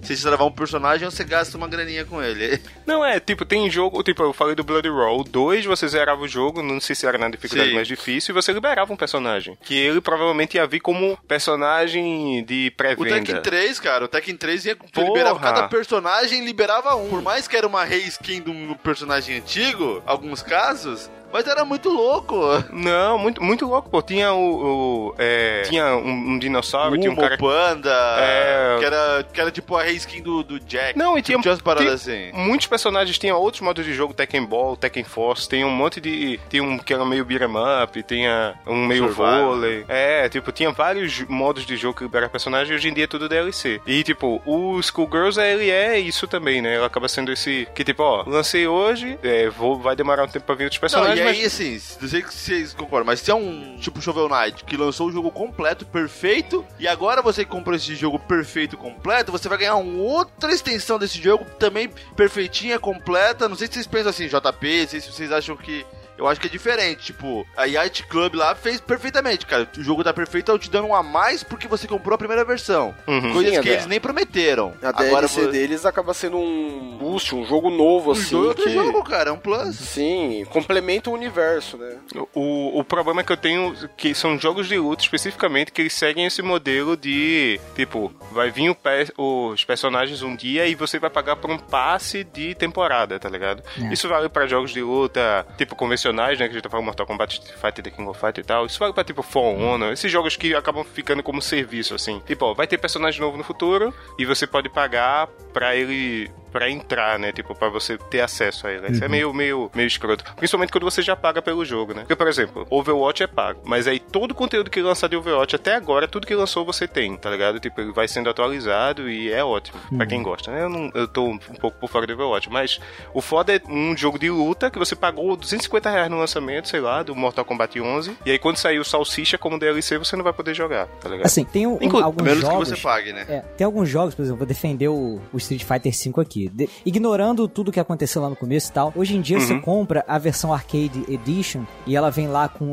Se destravar um personagem, você gasta uma graninha com ele. Não, é, tipo, tem jogo, tipo, eu falei do Bloody Roll. O 2, você zerava o jogo, não sei se era na dificuldade Sim. mais difícil, e você liberava um personagem. Que ele provavelmente ia vir como personagem de O pré-venda. Tekken 3, cara, o Tekken 3 ia Porra. liberava cada personagem liberava um. Por mais que era uma reskin de um personagem antigo, alguns casos, mas era muito louco. Não, muito, muito louco, pô. Tinha o. o, é, tinha um, um dinossauro, tinha um cara. Panda, É. que, era, que era tipo a reskin do, do Jack. Não, e Tipo, tinha, tinha umas paradas assim. Muitos personagens tinham outros modos de jogo, Tekken Ball, Tekken Force, tem um monte de. Tem um que era meio beat'em up, tinha um meio Survival. vôlei. É, tipo, tinha vários modos de jogo que liberavam personagens e hoje em dia é tudo DLC. E, tipo, o Schoolgirls, ele é isso também, né? Ela acaba sendo esse. Que, tipo, ó, lancei hoje, é, vou, vai demorar um tempo pra vir outros Não, personagens, e mas. aí, assim, não sei se vocês concordam, mas se é um tipo Shovel Knight que lançou o jogo completo, perfeito, e agora você comprou esse jogo perfeito, completo, você vai ganhar uma outra extensão desse jogo também perfeitinha, completa. Não sei se vocês pensam assim, JP, não sei se vocês acham que. Eu acho que é diferente. Tipo, a Yacht Club lá fez perfeitamente, cara. O jogo tá perfeito, eu te dando um a mais porque você comprou a primeira versão. Uhum. Coisas Sim, que eles nem prometeram. A Agora DLC deles acaba sendo um boost, um jogo novo, um assim. jogo é outro que... jogo, cara, é um plus. Sim, complementa o universo, né? O, o problema que eu tenho que são jogos de luta especificamente que eles seguem esse modelo de tipo, vai vir o pe- os personagens um dia e você vai pagar por um passe de temporada, tá ligado? É. Isso vale pra jogos de luta tipo convencionais, né? Que a gente tá falando Mortal Kombat, Street Fighter, The King of Fighter e tal. Isso vale pra tipo For Honor, esses jogos que acabam ficando como serviço, assim. Tipo, ó, vai ter personagem novo no futuro e você pode pagar pra ele pra entrar, né? Tipo, pra você ter acesso a ele. Isso é meio, meio, meio escroto. Principalmente quando você já paga pelo jogo, né? Porque, por exemplo, Overwatch é pago. Mas aí todo o conteúdo que lançar de Overwatch até agora, tudo que lançou você tem, tá ligado? Tipo, ele vai sendo atualizado e é ótimo. Pra quem gosta, né? Eu, não, eu tô um pouco por fora do Overwatch. Mas o foda é um jogo de luta que você pagou 250 reais no lançamento, sei lá, do Mortal Kombat 11. E aí quando sair o Salsicha como DLC, você não vai poder jogar, tá ligado? Assim, tem um, Inclu- alguns Menos jogos... que você pague, né? É, tem alguns jogos, por exemplo, vou defender o, o Street Fighter V aqui. De- ignorando tudo que aconteceu lá no começo e tal, hoje em dia Uhum. você compra a versão Arcade Edition e ela vem lá com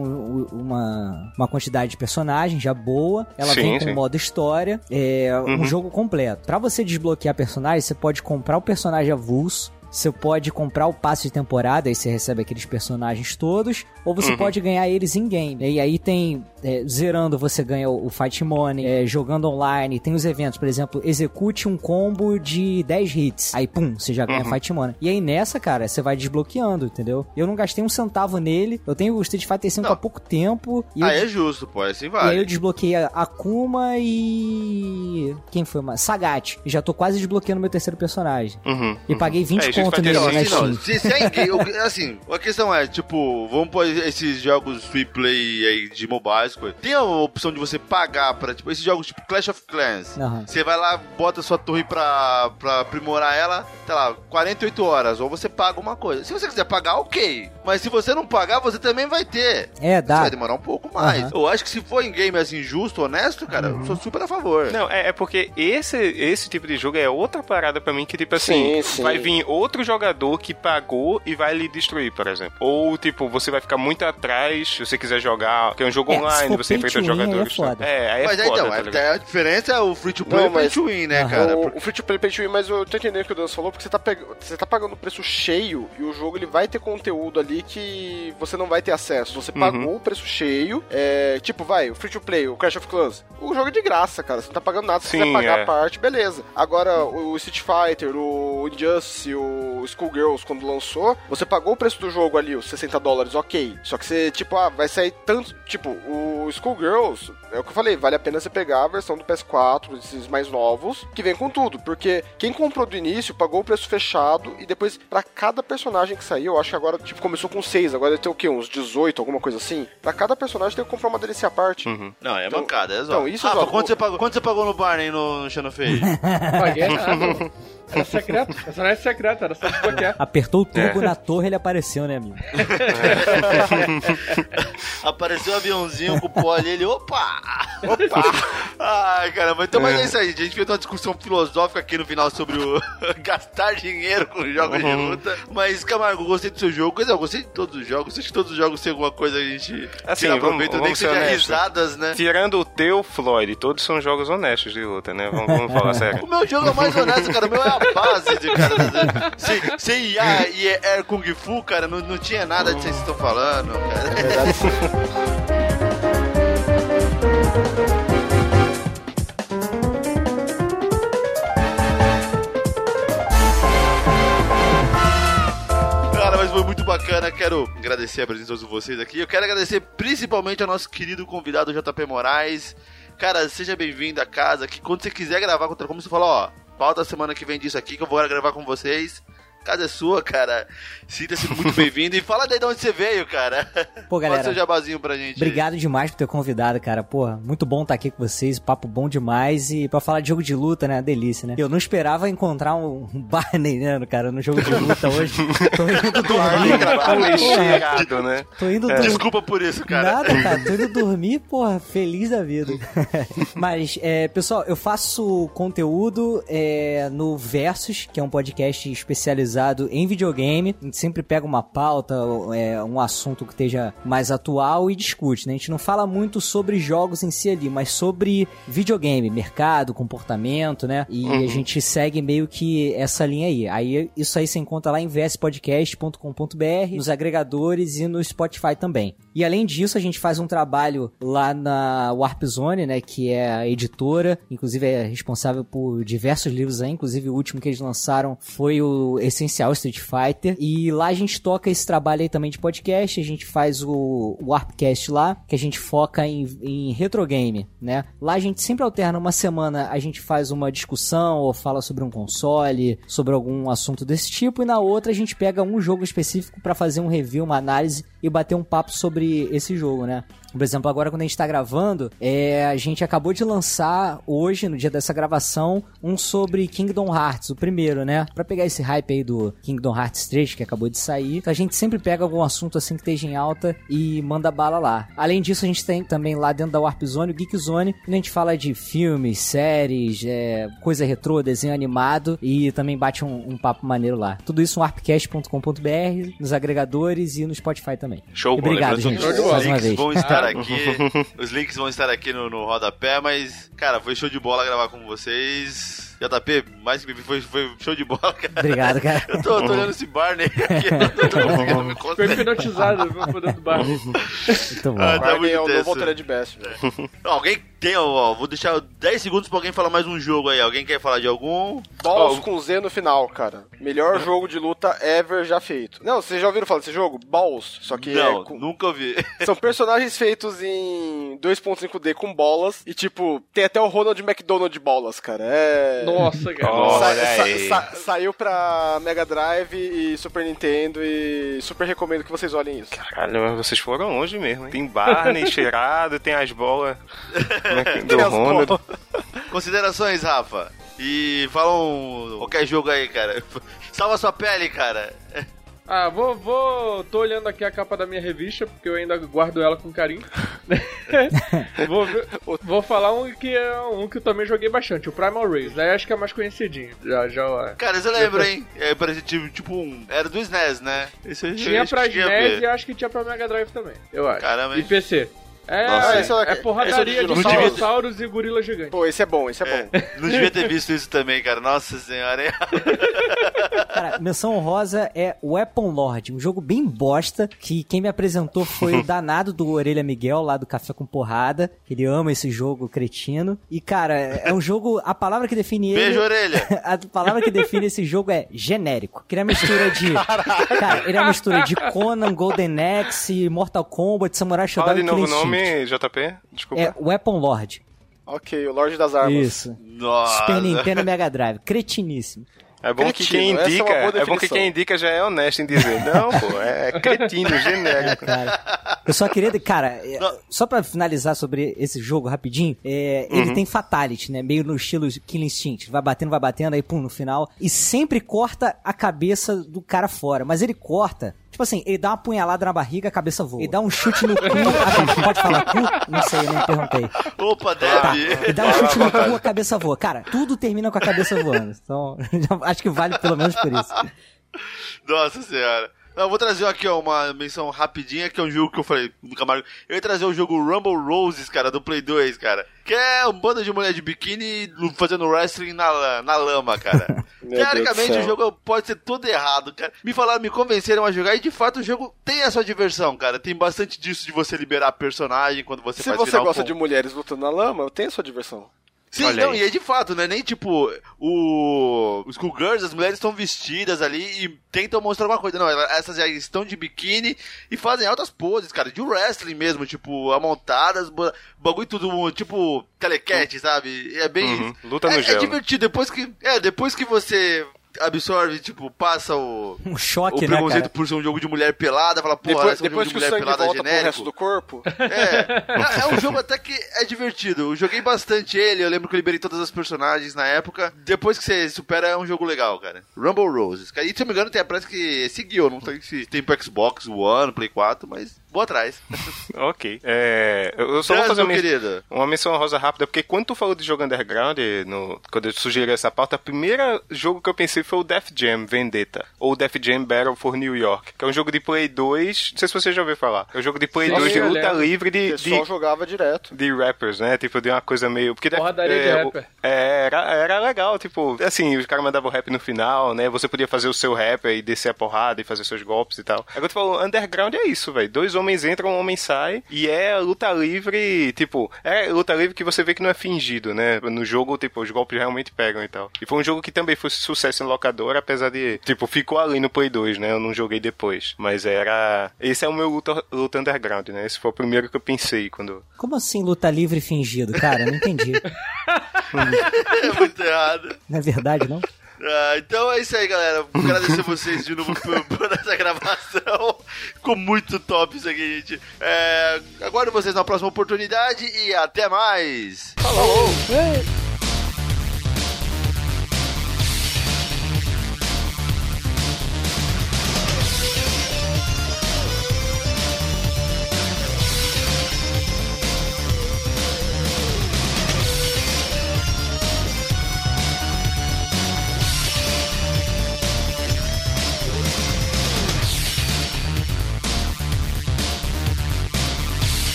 uma, uma quantidade de personagens já boa, ela Sim, vem com sim. modo história, é um Uhum. jogo completo. Pra você desbloquear personagens, você pode comprar o personagem avulso, você pode comprar o passe de temporada, aí você recebe aqueles personagens todos, ou você Uhum. pode ganhar eles em game. E aí tem, é, zerando você ganha o, o Fight Money, é, jogando online, tem os eventos, por exemplo, execute um combo de 10 hits. Aí, pum, você já ganha Uhum. Fight Money. E aí nessa, cara, você vai desbloqueando, entendeu? Eu não gastei um centavo nele, eu tenho o Street Fighter V Não. há pouco tempo, e, Ah, eu, é justo, pô, assim e aí vale. eu desbloqueei a Akuma e... quem foi mais? Sagat. E já tô quase desbloqueando meu terceiro personagem. Uhum, E uhum. paguei 20 É, Street conto nele V, assim, não. Se, se é assim, a questão é, tipo, vamos pôr esses jogos free play aí de mobile, coisa. Tem a opção de você pagar pra, tipo, esses jogos tipo Clash of Clans. Aham. Você vai lá, bota sua torre pra, pra aprimorar ela, sei lá, 48 horas, ou você paga uma coisa. Se você quiser pagar, ok. Mas se você não pagar, você também vai ter. É, Você dá. vai demorar um pouco mais. Aham. Eu acho que se for em game assim, justo, honesto, cara, eu sou super a favor. Não, é, é porque esse, esse tipo de jogo é outra parada pra mim que, tipo assim, Sim, sim. vai vir outro jogador que pagou e vai lhe destruir, por exemplo. Ou, tipo, você vai ficar muito atrás se você quiser jogar, que é um jogo É, online, você pay enfrenta é jogadores. foda. É, aí é Mas foda, então, tá é- a diferença é o free to play e o pay to win, né, Aham. cara? O, Porque- o free to play pay to win, mas eu tô entendendo o que o Dan falou, porque você tá, peg... você tá pagando o preço cheio e o jogo ele vai ter conteúdo ali que você não vai ter acesso. Você Uhum. pagou o preço cheio, é, tipo, vai, o free to play, o Crash of Clans, o jogo é de graça, cara. Você não tá pagando nada, se Sim, quiser pagar é. a parte, beleza. Agora, o Street Fighter, o Injustice, o Schoolgirls, quando lançou, você pagou o preço do jogo ali, os 60 dólares, ok. Só que você, tipo, ah, vai sair tanto. Tipo, o Schoolgirls, é o que eu falei, vale a pena você pegar a versão do PS4, esses mais novos, que vem com tudo. Porque quem comprou do início pagou o preço fechado e depois, pra cada personagem que saiu, eu acho que agora, tipo, começou com 6, agora deve ter o quê? Uns 18, alguma coisa assim? Pra cada personagem tem que comprar uma DLC à parte. Uhum. Não, é Então- mancada, é só. então, isso, Rafa, Zó, quanto, o- você pagou, quanto você pagou no Barney no, no Feio? Paguei nada. Era secreto. Essa não é secreto, era só desbloquear. Apertou o É. turbo na torre, ele apareceu, né, amigo? Apareceu o aviãozinho com o pó ali, ele, opa! Opa! Ai, caramba, então, mas é isso aí, gente. A gente fez uma discussão filosófica aqui no final sobre o gastar dinheiro com jogos de Uhum. luta. Mas, Camargo, gostei do seu jogo. Quer dizer, eu gostei de todos os jogos. Acho que todos os jogos têm alguma coisa que a gente Assim, tira vamos- proveito, nem que seja honestos. risadas, né? Tirando o teu, Floyd, todos são jogos honestos de luta, né? Vamos, vamos falar O sério. meu jogo é o mais honesto, cara. O meu é a base de cara. Sem, sem IA e Air Kung Fu, cara, não, não tinha nada disso que vocês estão falando, cara. Mas foi muito bacana. Quero agradecer a presença de todos vocês aqui. Eu quero agradecer principalmente ao nosso querido convidado JP Moraes. Cara, seja bem-vindo à casa. Que quando você quiser gravar contra como você falou, ó, pauta semana que vem disso aqui que eu vou gravar com vocês. Casa é sua, cara. Sinta-se muito bem-vindo e fala daí de onde você veio, cara. Pô, Fala galera. seu jabazinho pra gente. Obrigado demais por ter convidado, cara. Porra, muito bom estar aqui com vocês, papo bom demais. E pra falar de jogo de luta, né? Delícia, né? Eu não esperava encontrar um Barney, né, cara, no jogo de luta hoje. Tô indo dormir. Barney chegado, né? Tô indo dormir. Desculpa por isso, cara. Nada, cara. Tô indo dormir, porra, feliz da vida. Mas, é, pessoal, eu faço conteúdo é, no Versus, que é um podcast especializado em videogame. A gente sempre pega uma pauta, é, um assunto que esteja mais atual e discute, né? A gente não fala muito sobre jogos em si ali, mas sobre videogame, mercado, comportamento, né? E a gente segue meio que essa linha aí. Aí isso aí você encontra lá em vspodcast.com.br, nos agregadores e no Spotify também. E além disso, a gente faz um trabalho lá na Warp Zone, né, que é a editora, inclusive é responsável por diversos livros aí, inclusive o último que eles lançaram foi o esse Essencial Street Fighter. E lá a gente toca esse trabalho aí também de podcast. A gente faz o Warpcast lá, que a gente foca em, em retro game, né? Lá a gente sempre alterna uma semana, a gente faz uma discussão ou fala sobre um console, sobre algum assunto desse tipo, e na outra a gente pega um jogo específico para fazer um review, uma análise e bater um papo sobre esse jogo, né? Por exemplo, agora quando a gente tá gravando, é, a gente acabou de lançar hoje, no dia dessa gravação, um sobre Kingdom Hearts, o primeiro, né? Pra pegar esse hype aí do Kingdom Hearts 3, que acabou de sair. Então a gente sempre pega algum assunto assim que esteja em alta e manda bala lá. Além disso, a gente tem também lá dentro da Warp Zone, o Geek Zone, onde a gente fala de filmes, séries, é, coisa retrô, desenho animado e também bate um, um papo maneiro lá. Tudo isso no warpcast.com.br, nos agregadores e no Spotify também. Show, E obrigado, gente, Show de bola. Os links vão estar aqui. Os links vão estar aqui no, no rodapé, mas, cara, foi show de bola gravar com vocês. JP, mais que foi, foi show de bola, cara. Obrigado, cara. Eu tô, tô olhando esse Barney aqui, não tô concentrar. hipnotizado pelo poder do bar. Muito bom. Ah, tá Barney muito é o novo. Altered Best, velho. Alguém tem, ó, vou deixar 10 segundos pra alguém falar mais um jogo aí. Alguém quer falar de algum? Balls Oh. com Z no final, cara. Melhor jogo de luta ever já feito. Não, vocês já ouviram falar desse jogo? Balls. Só que não, é com- nunca ouvi. são personagens feitos em 2.5D com bolas. E, tipo, tem até o Ronald McDonald de bolas, cara. É. Nossa, cara. Sa- Olha sa- aí. sa- saiu pra Mega Drive e Super Nintendo e super recomendo que vocês olhem isso. Caralho, vocês foram longe mesmo, hein? Tem Barney cheirado, tem as bolas é do Ronald. Considerações, Rafa. E fala um qualquer jogo aí, cara. Salva sua pele, cara. Ah, vou, vou. Tô olhando aqui a capa da minha revista, porque eu ainda guardo ela com carinho. vou, ver- vou falar um que é um que eu também joguei bastante, o Primal Race. Aí acho que é mais conhecidinho. Já, já. Cara, você lembra, hein? É, parecia tipo, tipo um. Era do SNES, né? Esse Tinha pra SNES e acho que tinha pra Mega Drive também, eu acho. Caramba? E PC. É, Nossa, é, é- é porradaria de de dinossauro. dinossauros e gorila gigante. Pô, esse é bom, esse é bom. É, não devia ter visto isso também, cara. Nossa senhora, hein? Cara, menção honrosa é Weapon Lord, um jogo bem bosta, que quem me apresentou foi o danado do Orelha Miguel, lá do Café com Porrada. Ele ama esse jogo cretino. E, cara, é um jogo. A palavra que define ele. Beijo, orelha. A palavra que define esse jogo é genérico. Que ele é uma mistura de. Cara, ele é uma mistura de Conan, Golden Axe, Mortal Kombat, Samurai Fala Shodown de e novo o nome. JP. Desculpa. É Weapon Lord. Ok, o Lorde das Armas. Isso. Nossa. Super Nintendo Mega Drive. Cretiníssimo. É bom que Cretino, quem é uma indica, boa é, bom que quem indica já é honesto em dizer. Não, pô, é cretino, genérico. cara. Eu só queria. Cara, é, só pra finalizar sobre esse jogo rapidinho, é, ele tem Fatality, né? Meio no estilo Killing Instinct. Vai batendo, vai batendo, aí pum, no final. E sempre corta a cabeça do cara fora. Mas ele corta. Tipo assim, ele dá uma punhalada na barriga, a cabeça voa. Ele dá um chute no cu. Ah, pode falar cu? Não sei, eu não interrompei. Opa, Tá. deve. Ele dá um chute no cu, a cabeça voa. Cara, tudo termina com a cabeça voando. Então, acho que vale pelo menos por isso. Nossa senhora. Eu vou trazer aqui ó, uma menção rapidinha, que é um jogo que eu falei no Camargo. Eu ia trazer o jogo Rumble Roses, cara, do Play 2, cara. Que é um bando de mulher de biquíni fazendo wrestling na, na lama, cara. Teoricamente do o jogo pode ser todo errado, cara. Me falaram, me convenceram a jogar e de fato o jogo tem a sua diversão, cara. Tem bastante disso de você liberar personagem quando você Se faz você gosta com- de mulheres lutando na lama, eu tenho a sua diversão. Sim, Olha não, aí. e é de fato, né? Nem tipo, o. Os Schoolgirls, as mulheres estão vestidas ali e tentam mostrar uma coisa. Não, essas já estão de biquíni e fazem altas poses, cara, de wrestling mesmo, tipo, amontadas, bagulho tudo, tipo, telecat, sabe? É bem. Uhum, luta no é, é gelo. divertido, depois que. É, depois que você absorve, tipo, passa o. Um O choque, né, preconceito cara? por ser um jogo de mulher pelada, fala, porra, Depois, é um depois jogo que de o mulher pelada volta pro genérico. resto do corpo, É, é um jogo até que é divertido. Eu joguei bastante ele, eu lembro que eu liberei todas as personagens na época. Depois que você supera, é um jogo legal, cara. Rumble Roses. Cara, E se eu não me engano, tem, parece que seguiu. Não sei se tem pro Xbox One, Play 4, mas vou atrás. Ok. É, eu só vou Traz, fazer meu uma, querido. uma menção rosa rápida, porque quando tu falou de jogo underground, no, quando eu sugeri essa pauta, o primeiro jogo que eu pensei foi o Def Jam Vendetta, ou Def Jam Battle for New York, que é um jogo de Play 2, não sei se você já ouviu falar, é um jogo de Play Sim, 2 de luta lembro. livre de, de, jogava direto. de rappers, né? Tipo, de uma coisa meio. Porque Porradaria de é, rapper. é, era, era legal, tipo, assim, os caras mandavam rap no final, né? Você podia fazer o seu rap e descer a porrada e fazer seus golpes e tal. Agora tu falou, underground é isso, velho. Dois homens entram, um homem sai. E é luta livre, tipo, é luta livre que você vê que não é fingido, né? No jogo, tipo, os golpes realmente pegam e tal. E foi um jogo que também foi sucesso em locador, apesar de, tipo, ficou ali no Play 2, né? Eu não joguei depois. Mas era. Esse é o meu luta, luta underground, né? Esse foi o primeiro que eu pensei quando. Como assim luta livre fingido? Cara, não entendi. é muito errado. Não é verdade, não? Ah, então é isso aí, galera. Vou agradecer vocês de novo por, por essa gravação. Ficou muito top isso aqui, gente. É, aguardo vocês na próxima oportunidade e até mais. Falou!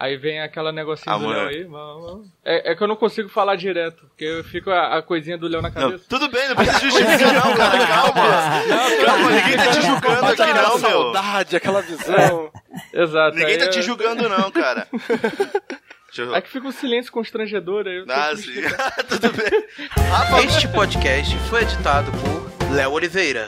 Aí vem aquela negocinho Ah, do. Léo aí. É, é que eu não consigo falar direto, porque eu fico a, a coisinha do Léo na Não, cabeça. tudo bem, não precisa justificar, não, cara. Calma. Calma, ninguém tá te julgando aqui, aquela não, meu. saudade, aquela visão. Exato. Ninguém aí tá te eu- julgando, não, cara. Eu... É que fica um silêncio constrangedor aí. Ah, sim. tudo bem. Este podcast foi editado por Léo Oliveira.